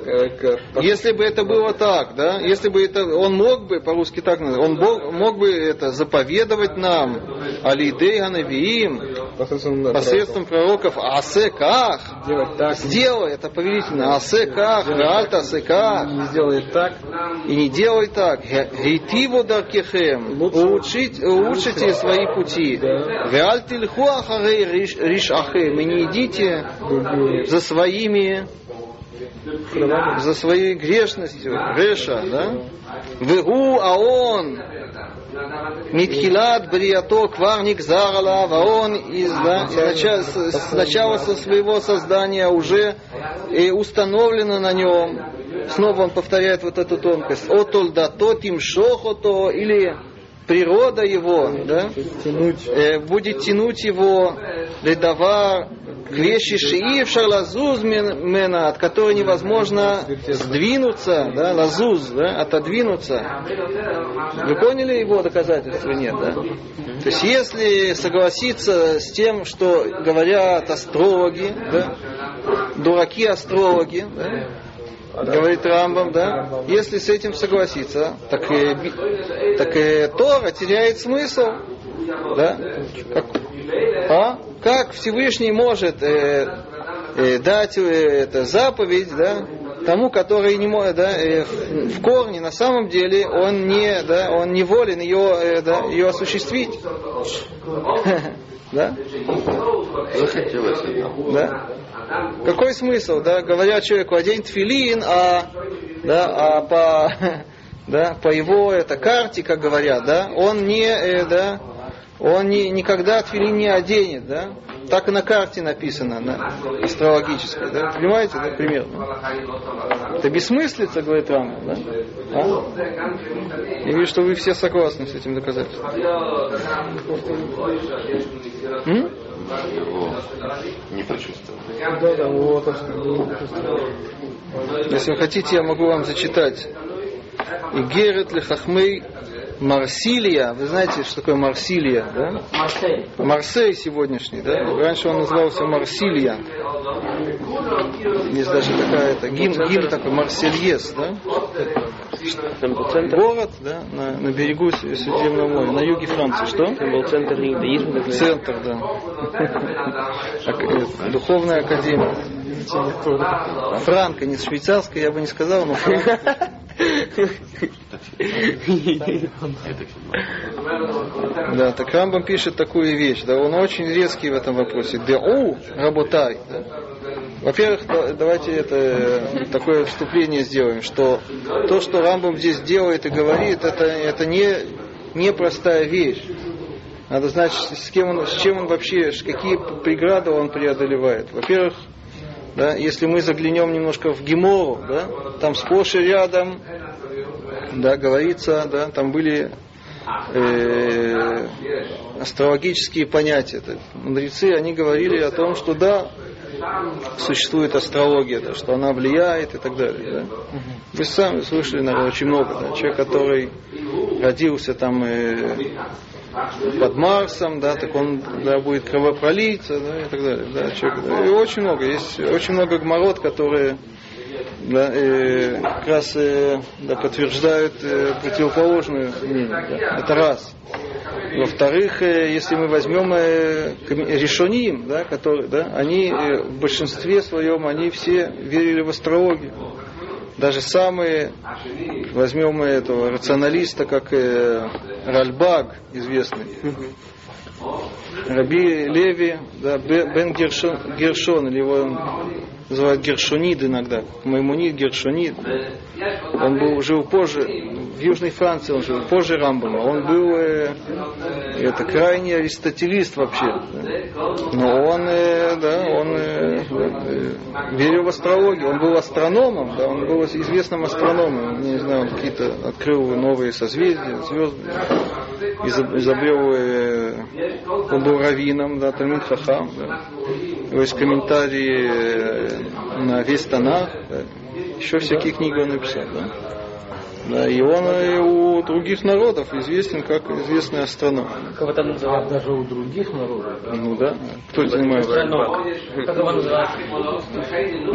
Если бы это было так, да, если бы это, он мог бы, по-русски так он бо- мог бы это заповедовать нам, алидей ганавиим, посредством пророков, асеках, сделай, это повелительно, асеках, альта асеках, не сделает так, и не делай так, гейтиву даркехем, улучшите свои пути, веальти льху ахарей риш- ришахем, и не идите за своими за своей грешностью, Реша, да? Вегу, а он, Митхилат Бриято Кварник Зарала, а он из, да, с, начала со своего создания уже и установлено на нем, снова он повторяет вот эту тонкость, отолдато тим шохото, или природа его, да, Тянуть. э, будет тянуть его ледовар к вещи шиив шарлазуз мена, от которой невозможно сдвинуться, да, лазуз, да, отодвинуться. Вы поняли его доказательства? Нет, да? То есть, если согласиться с тем, что говорят астрологи, да, дураки астрологи, да, говорит Рамбам, да, если с этим согласиться, так, би- так и Тора теряет смысл, да, как, а? как Всевышний может э, э, дать э, это заповедь, да, тому, который не может, да, э, в, в корне, на самом деле, он не, да, он не волен ее, э, да, ее осуществить. (laughs) Да? Захотелось. Да? Какой смысл, да? Говорят человеку, одень тфилин, а, да, а по, (laughs) да, по его это, карте, как говорят, да, он не, э, да, он не, никогда тфилин не оденет, да? Так и на карте написано, на астрологической, да? Понимаете, да, примерно? Это бессмыслица, говорит Рамбам, да? А? Я вижу, что вы все согласны с этим доказательством. М? Его не почувствовал. Если вы хотите, я могу вам зачитать. И Герет Лехахмей Марсилия. Вы знаете, что такое Марсилия, да? Марсель. Марсей сегодняшний, да? Раньше он назывался Марсилия. Есть даже такая-то гимн, гимн такой Марсельес, да? Город, да, на, на берегу Средиземного моря, на юге Франции. Что? там был центр иудаизма. Центр, да. Ак- Духовная академия. Франко, не швейцарская, я бы не сказал, но. Да, так Рамбам пишет такую вещь, да, он очень резкий в этом вопросе. Деу, работай. да. Во-первых, да- давайте это такое вступление сделаем, что то, что Рамбам здесь делает и говорит, это, это не, не простая вещь. Надо знать, с, кем он, с чем он вообще, какие преграды он преодолевает. Во-первых, да, если мы заглянем немножко в Гемору, да, там сплошь и рядом да, говорится, да, там были э, астрологические понятия. Мудрецы, они говорили о том, что да, существует астрология, да, что она влияет и так далее. Да. Вы сами слышали, наверное, очень много. Да, человек, который родился там э, под Марсом, да, так он да, будет кровопролиться, да, и так далее. Да, человек, да, и очень много. Есть очень много гморот, которые да, э, как раз э, да, подтверждают э, противоположную мнение. Да. Это раз. Во-вторых, э, если мы возьмем э, решоним, да, которые, да, они э, в большинстве своем они все верили в астрологию. Даже самые, возьмем этого рационалиста, как э, Ральбаг, известный, Раби Леви, да, Бе- Бен Гершон, Гершон, или его называют Гершонид иногда, Маймонид, Гершонид. Он был, жил позже, в Южной Франции он жил, позже Рамбама. Он был э, это крайний аристотелист вообще. Но он, э, да, он э, э, верил в астрологию. Он был астрономом, да, он был известным астрономом. Не знаю, он какие-то открыл новые созвездия, звезды. Изоб- изобрел, э, он был раввином, да, Талмит Хахам. Да. У него есть комментарии э, на весь Танах. Еще всякие книги он написал. Да. Да, и он и у других народов известен как известный астроном. Как там называют? Даже у других народов. Ну да. Кто занимается? Как его называют?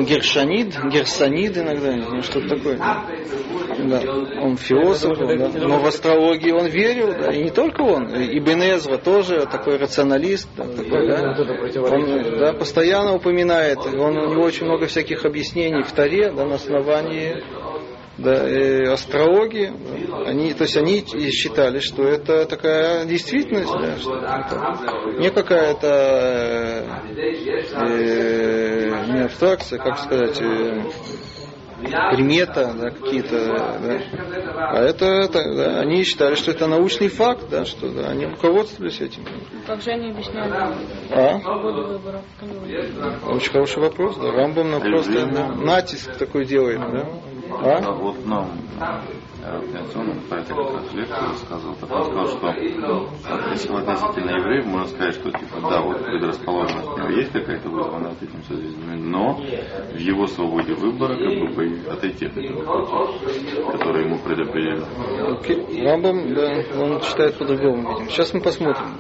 Гершанид, Герсанид иногда, знаю, что-то такое. Да. Он философ, он, да. но в астрологии он верил, да, и не только он, и Бенезра тоже такой рационалист, да, такой, да. Он да, постоянно упоминает, он, у него очень много всяких объяснений в Таре, да, на основании да, астрологии, да, они, то есть они и считали, что это такая действительность, да, что это не какая-то э, не абстракция, как сказать, э, примета, да, какие-то, да. А это, это да, они считали, что это научный факт, да, что да, они руководствовались этим. Как же они объясняют А? Очень хороший вопрос, да. Рамбам нам просто да, натиск такой делает, да. А А? вот нам как раз лекции рассказывал, так он сказал, что если относительно евреев, можно сказать, что типа да, вот предрасположенность у него есть какая-то вызванная от этим созвездиями, но в его свободе выбора как бы отойти от этих путей, которые ему предопределены. Окей. Рамбам, да, он читает по-другому, видимо. Сейчас мы посмотрим.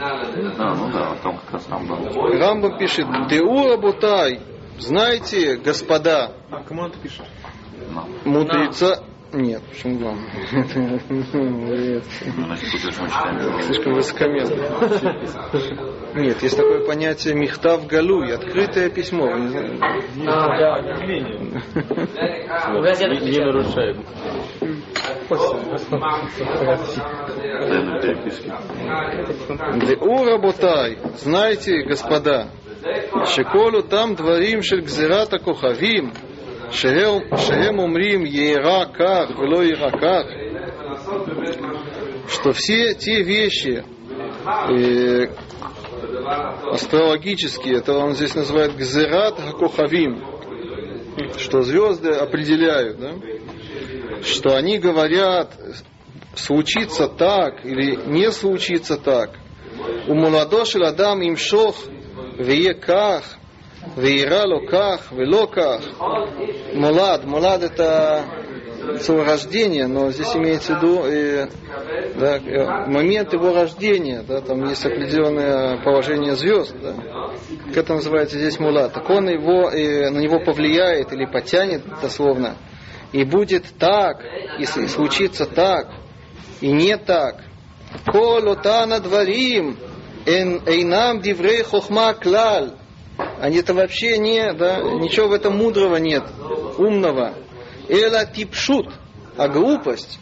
А, ну да, там как раз там был. Рамбам пишет, Деу Рабутай, знаете, господа, А это пишет? мудреца... Нет, почему вам? Нет, Ну, слишком высокомерно. Нет, есть такое понятие михтав галуй, открытое письмо. Не нарушаем. Деу Рабутай, знаете, господа, шель гзирата кохавим, шеем умрим ера ках, вело ера ках, что все те вещи э, астрологические, это он здесь называет гзират хакохавим, что звезды определяют, да? что они говорят, случится так или не случится так. У молодоши ладам им шох ках, веира ло ках, вело ках. Молад, молад это слово рождение, но здесь имеется в виду э, да, момент его рождения, да, там есть определенное положение звезд, да. Как это называется здесь мулат. Так он его, э, на него повлияет или потянет дословно. И будет так, и с- случится так, и не так. Колотана дворим, эйнам диврей хохма клаль. Они это вообще не, да, ничего в этом мудрого нет, умного. Эла типшут, а глупость.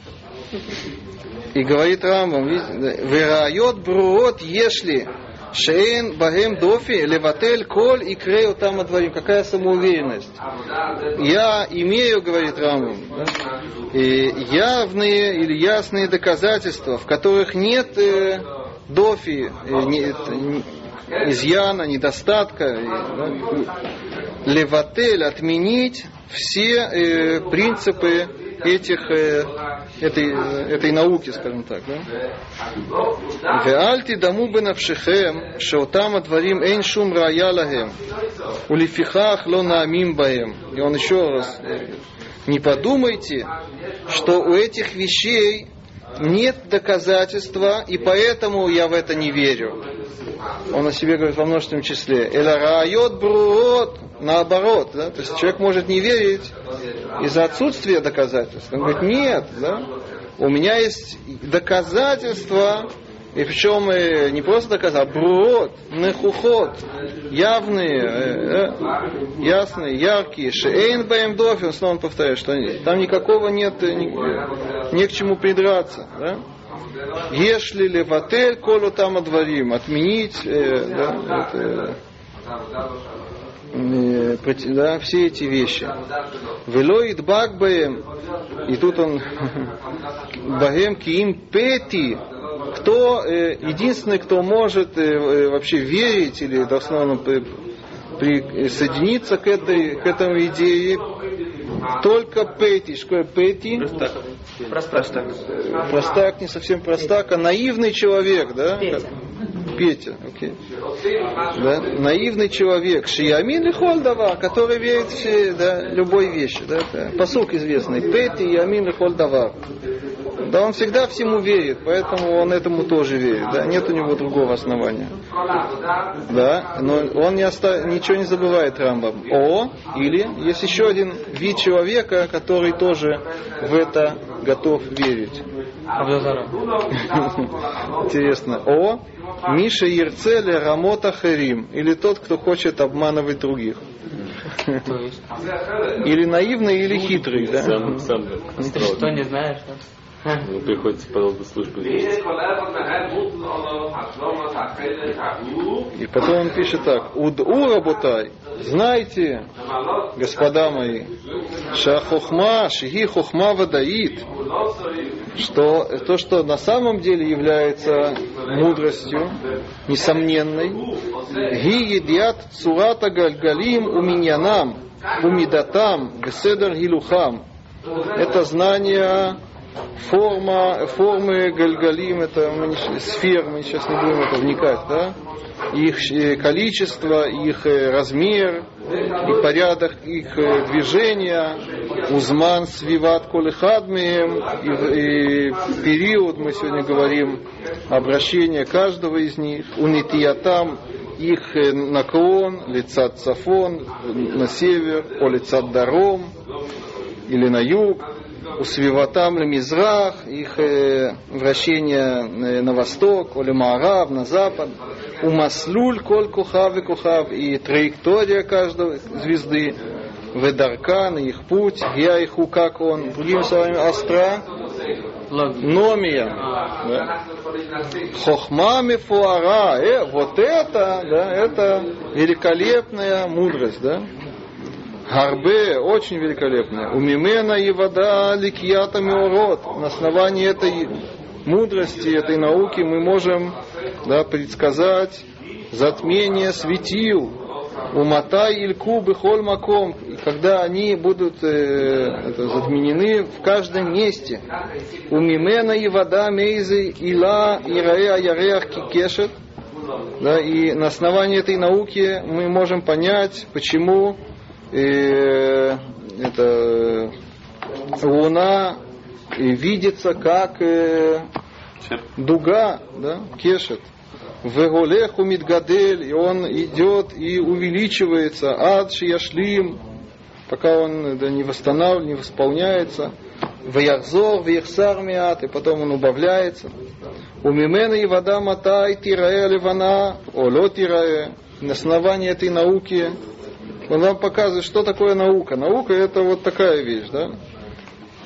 И говорит Рамбам, верайот бруот ешли, шейн багем дофи, леватель коль и крею там отворим. Какая самоуверенность. Я имею, говорит Рамбам, явные или ясные доказательства, в которых нет э, дофи, э, не, не, изъяна, недостатка, да, ну, левотель, отменить все э, принципы этих, э, этой, этой науки, скажем так. Да? Веальти даму бенавшихем, шеотам адварим эйн шум раялахем, улифихах ло наамим баем. И он еще раз, э, не подумайте, что у этих вещей нет доказательства, и поэтому я в это не верю. Он о себе говорит во множественном числе. Эля раайот бруот, наоборот. Да? То есть человек может не верить из-за отсутствия доказательств. Он говорит, нет, да? у меня есть доказательства, и причем э, не просто доказательства, а бруот, нехухот, явные, э, э, ясные, яркие, шейн бэм дофи, он снова повторяет, что там никакого нет, э, ни- не к чему придраться. Да? Если леватель колу там отворим, отменить э, да, это, э, проти- да, все эти вещи. Велоид багбаем, и тут он (laughs) багем киим пети, кто э, единственный, кто может э, э, вообще верить или дословно при- присоединиться к этой к этому идее, только пети. Что пети? Простак. Простак, не совсем простак, а наивный человек, да? Петя, окей. Да? Наивный человек, Шиямин Лихоль Давар, который верит в все, да, любой вещи. Да? Это посук известный. Пети Ямин Лихоль Давар. Да он всегда всему верит, поэтому он этому тоже верит. Да? Нет у него другого основания. Да? Но он не оста... ничего не забывает Рамбам. О, или есть еще один вид человека, который тоже в это готов верить. (laughs) Интересно. О, Миша Ерцели Рамота Херим. Или тот, кто хочет обманывать других. Или наивный, или хитрый. Да? Сам, сам Что не знаешь? да? Мне приходится по долгу. И потом он пишет так. Уду работай. Знайте, господа мои, шахохма, шиги хохма вадаит, что то, что на самом деле является мудростью, несомненной, ги едят цурата гальгалим уминьянам, умидатам, беседар гилухам. Это знание форма, формы гальгалим, это мы не- сфер, мы сейчас не будем это вникать, да? Их э, количество, их э, размер и порядок их э, движения, узман свиват колехадмием, и, и период, мы сегодня говорим, обращение каждого из них, унитиятам, их наклон, лица цафон, на север, о лица даром, или на юг, у Свиватам Мизрах, их э, вращение э, на восток, или Маарав, на запад, у Маслуль Коль Кухав и Кухав, и траектория каждой звезды, Ведаркан, их путь, я их как он, другими словами, Астра, Номия, да? Хохма Мефуара, э, вот это, да, это великолепная мудрость, да? Гарбе очень великолепная. У Мимена и вода ликията меорот. На основании этой мудрости, этой науки мы можем да, предсказать затмение светил. У Матай Ильку Бехоль Маком. Когда они будут э, это, затменены в каждом месте. У Мимена и вода Мейзы Ила Ираэ Яреах Кикешет. Да, и на основании этой науки мы можем понять, почему э, это, луна э, видится как э, дуга, да, кешет. Веголеху мидгадель, и он идет и увеличивается, ад шияшлим, пока он да, не восстанавливается, не восполняется. Ваярзор, ваярсар миат, и потом он убавляется. У мимена и вода матай тирае ливана, оло тирае. На основании этой науки он вам показывает, что такое наука. Наука это вот такая вещь, да?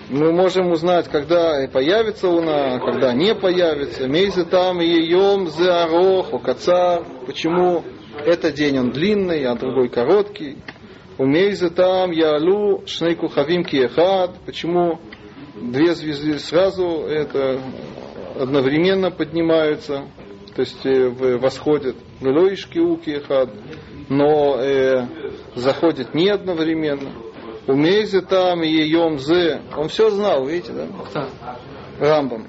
Мы можем узнать, когда появится луна, когда не появится. Мейзы там и ем зе арох, кацар. Почему этот день он длинный, а другой короткий. У Мейзы там ялу шнейку хавим киехад. Почему две звезды сразу это одновременно поднимаются, то есть э, восходят. Велоишки укиехад. Но э, заходят не одновременно. У Мейзы там и ем зе. Он все знал, видите, да? Кто? Рамбам.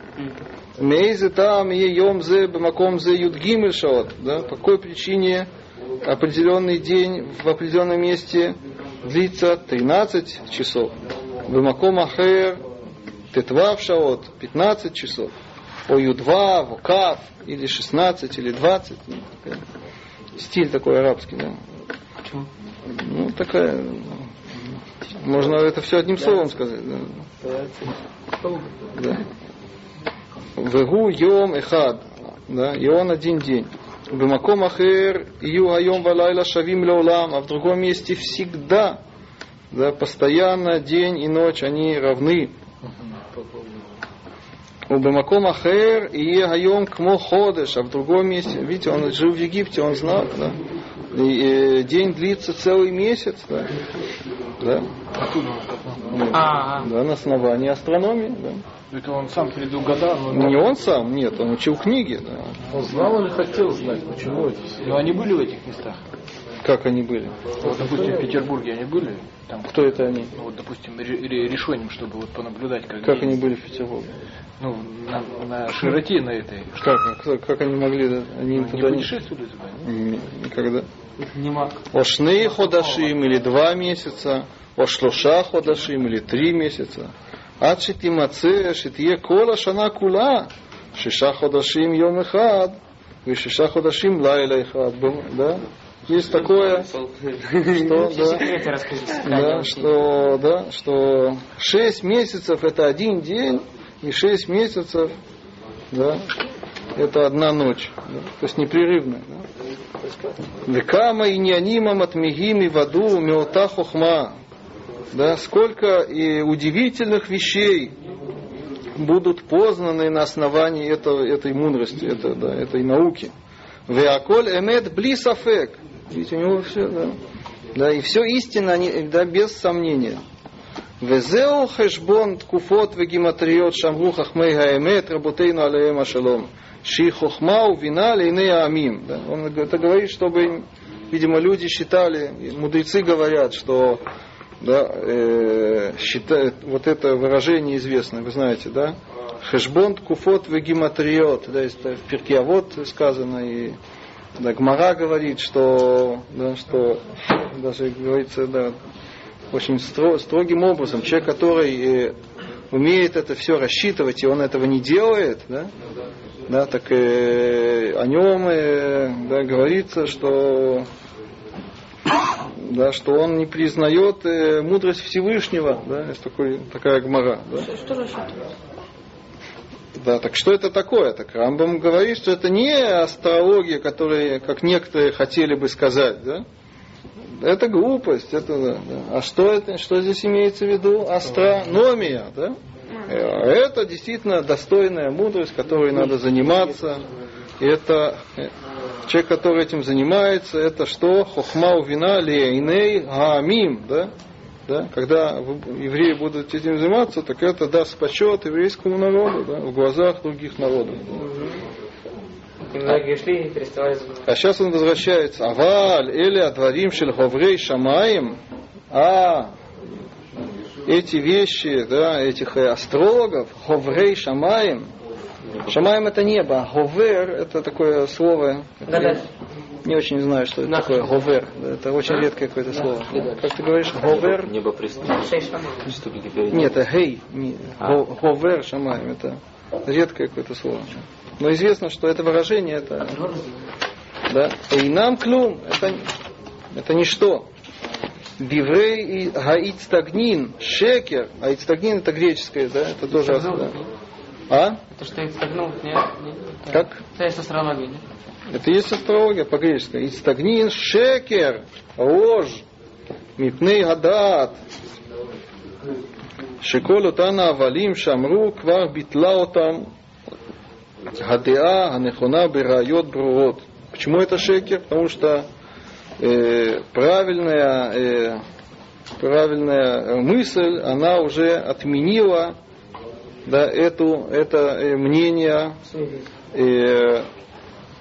Мейзы там и ем зе бамаком зе юдгимель шаот. Да? По какой причине определенный день в определенном месте длится 13 часов. Бамаком ахер тетвав шаот 15 часов. О юдва, о кав, или 16, или 20. Ну. Стиль такой арабский, да. Почему? Ну, такая... Можно это все одним словом сказать. Да. Вегу йом эхад. Да, и он один день. Бемаком ахер ию айом валайла шавим леулам. А в другом месте всегда, да, постоянно день и ночь, они равны. У Бемаком Ахер и Айом Кмо Ходеш, а в другом месте, видите, он жил в Египте, он знал, да. Э, день длится целый месяц, да. да. А, да, на основании астрономии, да. Это он сам предугадал, но Не он сам, нет, он учил книги, да. он знал или хотел знать, почему это все. Но они были в этих местах. Как они были? Вот, допустим, в Петербурге они были, там, Кто это они? ну, вот, допустим, ре- ре- решением, чтобы вот понаблюдать, как, Как они были в Петербурге? ну, на, на широте на этой. Как, как, как они могли? Они Ну, туда не... путешествовали Никогда. нема. Ошней ходашим или два месяца, ошлоша ходашим или три месяца. עד שתימצא שתהיה כל השנה כולה שישה חודשים יום אחד ושישה חודשים לילה אחד. Да? Есть такое, что, (laughs) да, Секреты расскажите. да, что, да, что шесть месяцев это один день, и шесть месяцев да, это одна ночь. да, то есть непрерывно. Да. Векама и неанимам от мигими в аду меота хохма. Да, сколько и удивительных вещей будут познаны на основании этого, этой мудрости, это, да, этой науки. Веаколь эмет блисафек. Видите, у него все, да. Да, и все истинно, не- да, без сомнения. Везеу хешбон ткуфот вегематриот шамру хахмей хаэмет работейну алеем ашалом. Ши хохма вина лейней амим. Он это говорит, чтобы, видимо, люди считали, мудрецы говорят, что да, э, считают, вот это выражение известное, вы знаете, да? Хешбон ткуфот вегематриот. Да, есть в Перкиавод сказано, и да, Гмара говорит, что, да, что даже говорится, да, очень стро- строгим образом. Человек, который э, умеет это все рассчитывать, и он этого не делает, да, да, так э, о нем э, да, говорится, что да, что он не признает э, мудрость Всевышнего, да, есть такой, такая гмара. Да. Что, что? Да, так что это такое? Так Рамбам говорит, что это не астрология, которая, как некоторые хотели бы сказать, да? Это глупость, это да. А что это, что здесь имеется в виду? Астрономия, да? Э, Это действительно достойная мудрость, которой надо заниматься. И это э, человек, который этим занимается, это что? Хохма вина лейней гаамим, да? Да? Когда евреи будут этим заниматься, так это даст почет еврейскому народу да? в глазах других народов. И многие шли и переставали забывать. А сейчас он возвращается. Аваль, или адварим шель ховрей шамаем. А эти вещи, да, этих э, астрологов, ховрей шамаем. Шамаем это небо, а ховер это такое слово. Да-да. Не очень знаю, что это такое. Ховер. Да, Это очень редкое какое-то слово. Как ты говоришь? Ховер? Небо перед Нет, это гей. Ховер шамаем. Это редкое какое-то слово. Но известно, что это выражение, это да? И нам клюм, это, это ничто. Биврей и гаицтагнин, шекер. Аицтагнин это греческое, да? Это тоже... да. А? Это что, их стогнул? Нет, нет. Как? Это есть астрология, нет? Это и есть астрология по-гречески. Ицтагнин шекер, ложь, мипней гадат. שכל אותן ההבלים שאמרו כבר ביטלה אותם הדעה הנכונה בראיות ברורות. Почему это шекер? Потому что э, правильная, э, правильная мысль, она уже отменила да, эту, это э, мнение э,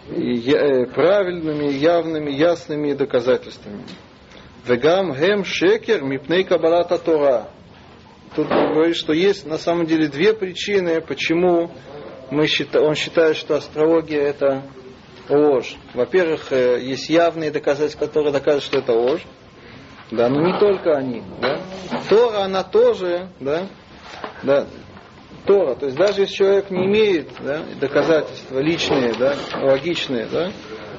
э, правильными, явными, ясными доказательствами. Вегам гем шекер мипней кабалата Тора. Тут он говорит, что есть на самом деле две причины, почему мы считаем, он считает, что астрология это ложь. Во-первых, э, есть явные доказательства, которые доказывают, что это ложь. Да, но не только они. Да. Тора, она тоже, да, да, Тора. То есть даже если человек не имеет да, доказательства личные, да, логичные, да,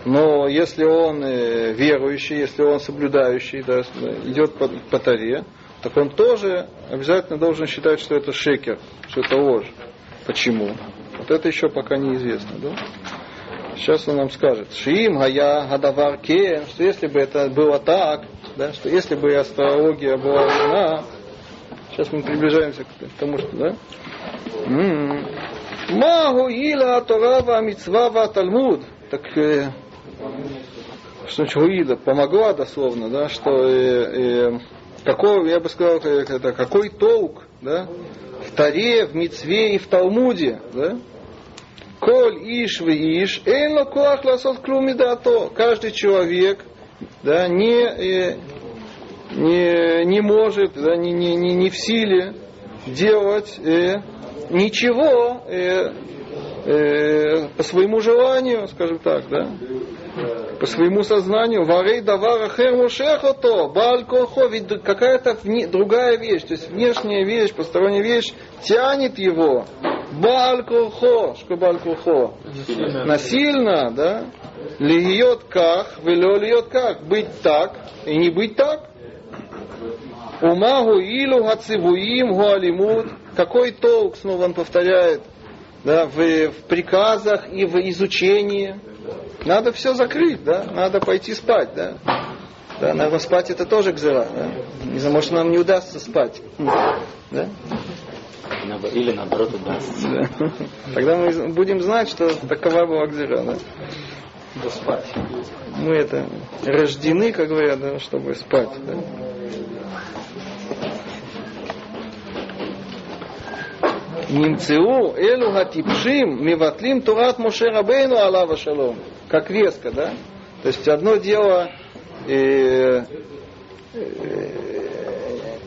но если он э, верующий, если он соблюдающий, да, идет по, по Торе, так он тоже обязательно должен считать, что это шекер, что это ложь. Почему? Вот это еще пока неизвестно. Да? Сейчас он нам скажет, Шиим гая гадавар кен, что если бы это было так, да, что если бы астрология была верна, сейчас мы приближаемся к тому, что, да, М. Магу ила Торава Мицва Талмуд. Так э, что значит Гуида? Помогла дословно, да, что э, э, какой, я бы сказал, это, какой толк, да, в Таре, в Мицве и в Талмуде, да? Коль иш в иш, эйно куах ласот клуми то. Каждый человек, да, не, не, не может, да, не, не, не, не в силе делать э, ничего э, э, по своему желанию, скажем так, да, по своему сознанию, варей давара хермушехото, балькохо, ведь какая-то вне- другая вещь, то есть внешняя вещь, посторонняя вещь тянет его, балькохо, что балькохо, насильно, да, льет как, велё льет как, быть так и не быть так, Умагу илу хацивуим гуалимут. Какой толк, снова он повторяет, да, в, в приказах и в изучении. Надо все закрыть, да, надо пойти спать, да. Да, наверное, спать это тоже гзера, да. Не знаю, может нам не удастся спать. Да? Или наоборот удастся. Да. Тогда мы будем знать, что такова была Гзира, да? Да спать. Мы это рождены, как говорят, да, чтобы спать. Да? Нимцеу элу хатипшим миватлим турат Моше Рабейну Алава Шалом. Как резко, да? То есть одно дело э, э,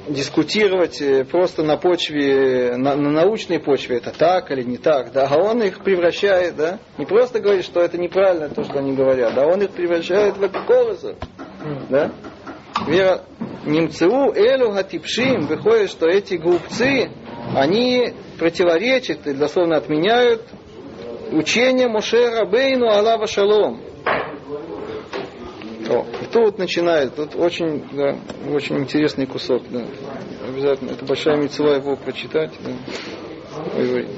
дискутировать э, просто на почве, на, на научной почве, это так или не так, да, а он их превращает, да, не просто говорит, что это неправильно то, что они говорят, да, он их превращает в апикоросов, да. Вера немцеу элю гатипшим, выходит, что эти глупцы, они противоречат и дословно отменяют учение Моше Рабейну Аллаха Шалом. О, и тут начинает, тут очень, да, очень интересный кусок, да. Обязательно, это большая мецела его прочитать. Да. Ой, ой.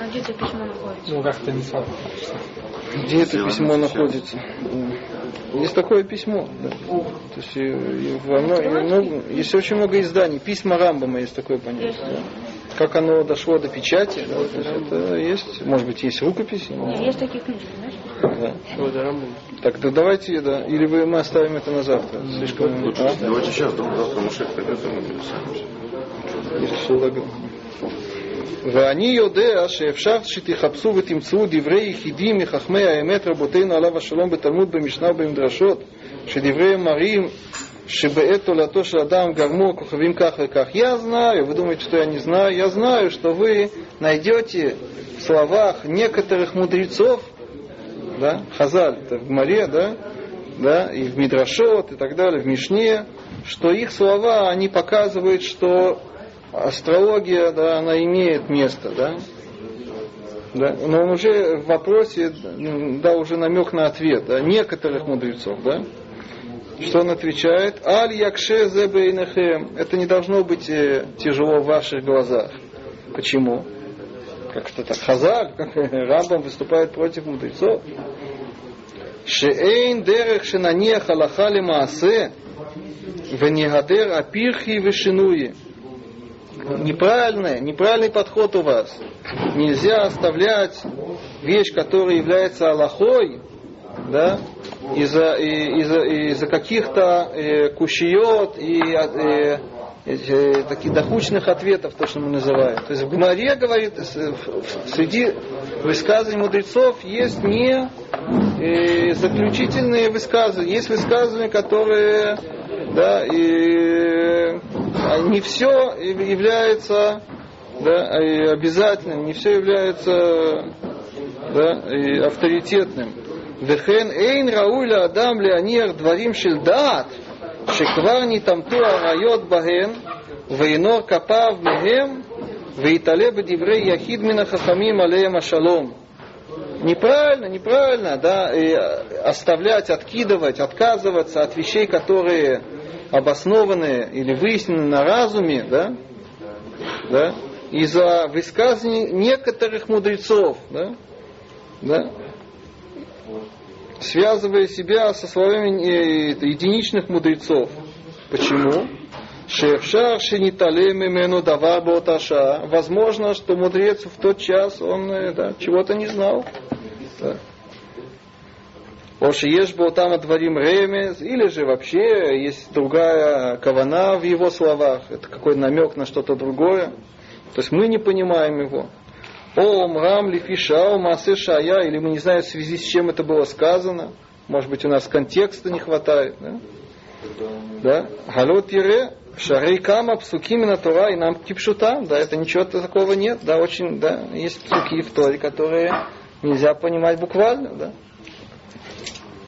А где письмо находится? Ну, как-то не сам. Где это письмо находится? Есть такое письмо. Да. То есть, и, и во мно- и много- есть очень много изданий. Письма Рамбама есть такое понятие. да. Как оно дошло до печати, да, то есть это есть, может быть, есть рукописи. но- Нет, есть такие книжки, знаешь? да. Так, да давайте, да. Или вы, мы оставим это на завтра. Слишком... Лучше, а? давайте сейчас, да, завтра Мушек придет, и мы пересадимся. ואני יודע שאפשר שתחפשו ותמצאו דברי יחידים מחכמי האמת רבותינו עליו השלום בתלמוד במשנה ובמדרשות שדבריהם מראים שבעת תולדתו של אדם גרמו כוכבים כך וכך. Я знаю, вы думаете, что я не знаю, я знаю, что вы найдете в словах некоторых мудрецов, да, Хазаль, это в Маре, да, да, и в Мидрашот и так далее, в Мишне, что их слова, они показывают, что астрология, да, она имеет место, да. Да, но он уже в вопросе да, уже намек на ответ да, некоторых мудрецов, да. Что он отвечает? Аль якше зебейнехем. Это не должно быть э, тяжело в ваших глазах. Почему? Как это так? Хазаль, как (laughs) Рамбам выступает против мудрецов. Шеэйн дерех шенанех алаха лемаасе венегадер апирхи вешинуи. Неправильный, неправильный подход у вас. Нельзя оставлять вещь, которая является Аллахой, да, из-за и- из-за из-за каких-то э, кушиот и э, э, таких дохучных ответов, то, что мы называем. То есть в Гмаре говорит, среди высказываний мудрецов есть не э, заключительные высказывания, есть высказывания, которые да, и а, не все является да, а, и обязательным, не все является да, и авторитетным. Дехен эйн рауля адам леонир дворим шильдат шекварни тамту райот баген, вейнор капав мегем, вейтале бедиврей яхид мина хахамим алеем ашалом. Неправильно, неправильно, да, и оставлять, откидывать, отказываться от вещей, которые обоснованы или выяснены на разуме, да, да, из-за высказываний некоторых мудрецов, да, да, связывая себя со словами э, единичных мудрецов. Почему? Шефшар шинитале мимену давар боташа. Возможно, что мудрец в тот час он э, да, чего-то не знал. Да. Оши ешь был там отворим ремес, или же вообще есть другая кавана в его словах, это какой намек на что-то другое. То есть мы не понимаем его. О, мрам, лифиша, масе шая, или мы не знаем в связи с чем это было сказано. Может быть, у нас контекста не хватает. Да? Да? Галот ере, шарей кама, псуки на Тора, и нам кипшута. Да, это ничего такого нет. Да, очень, да, есть псуки в Торе, которые нельзя понимать буквально. Да?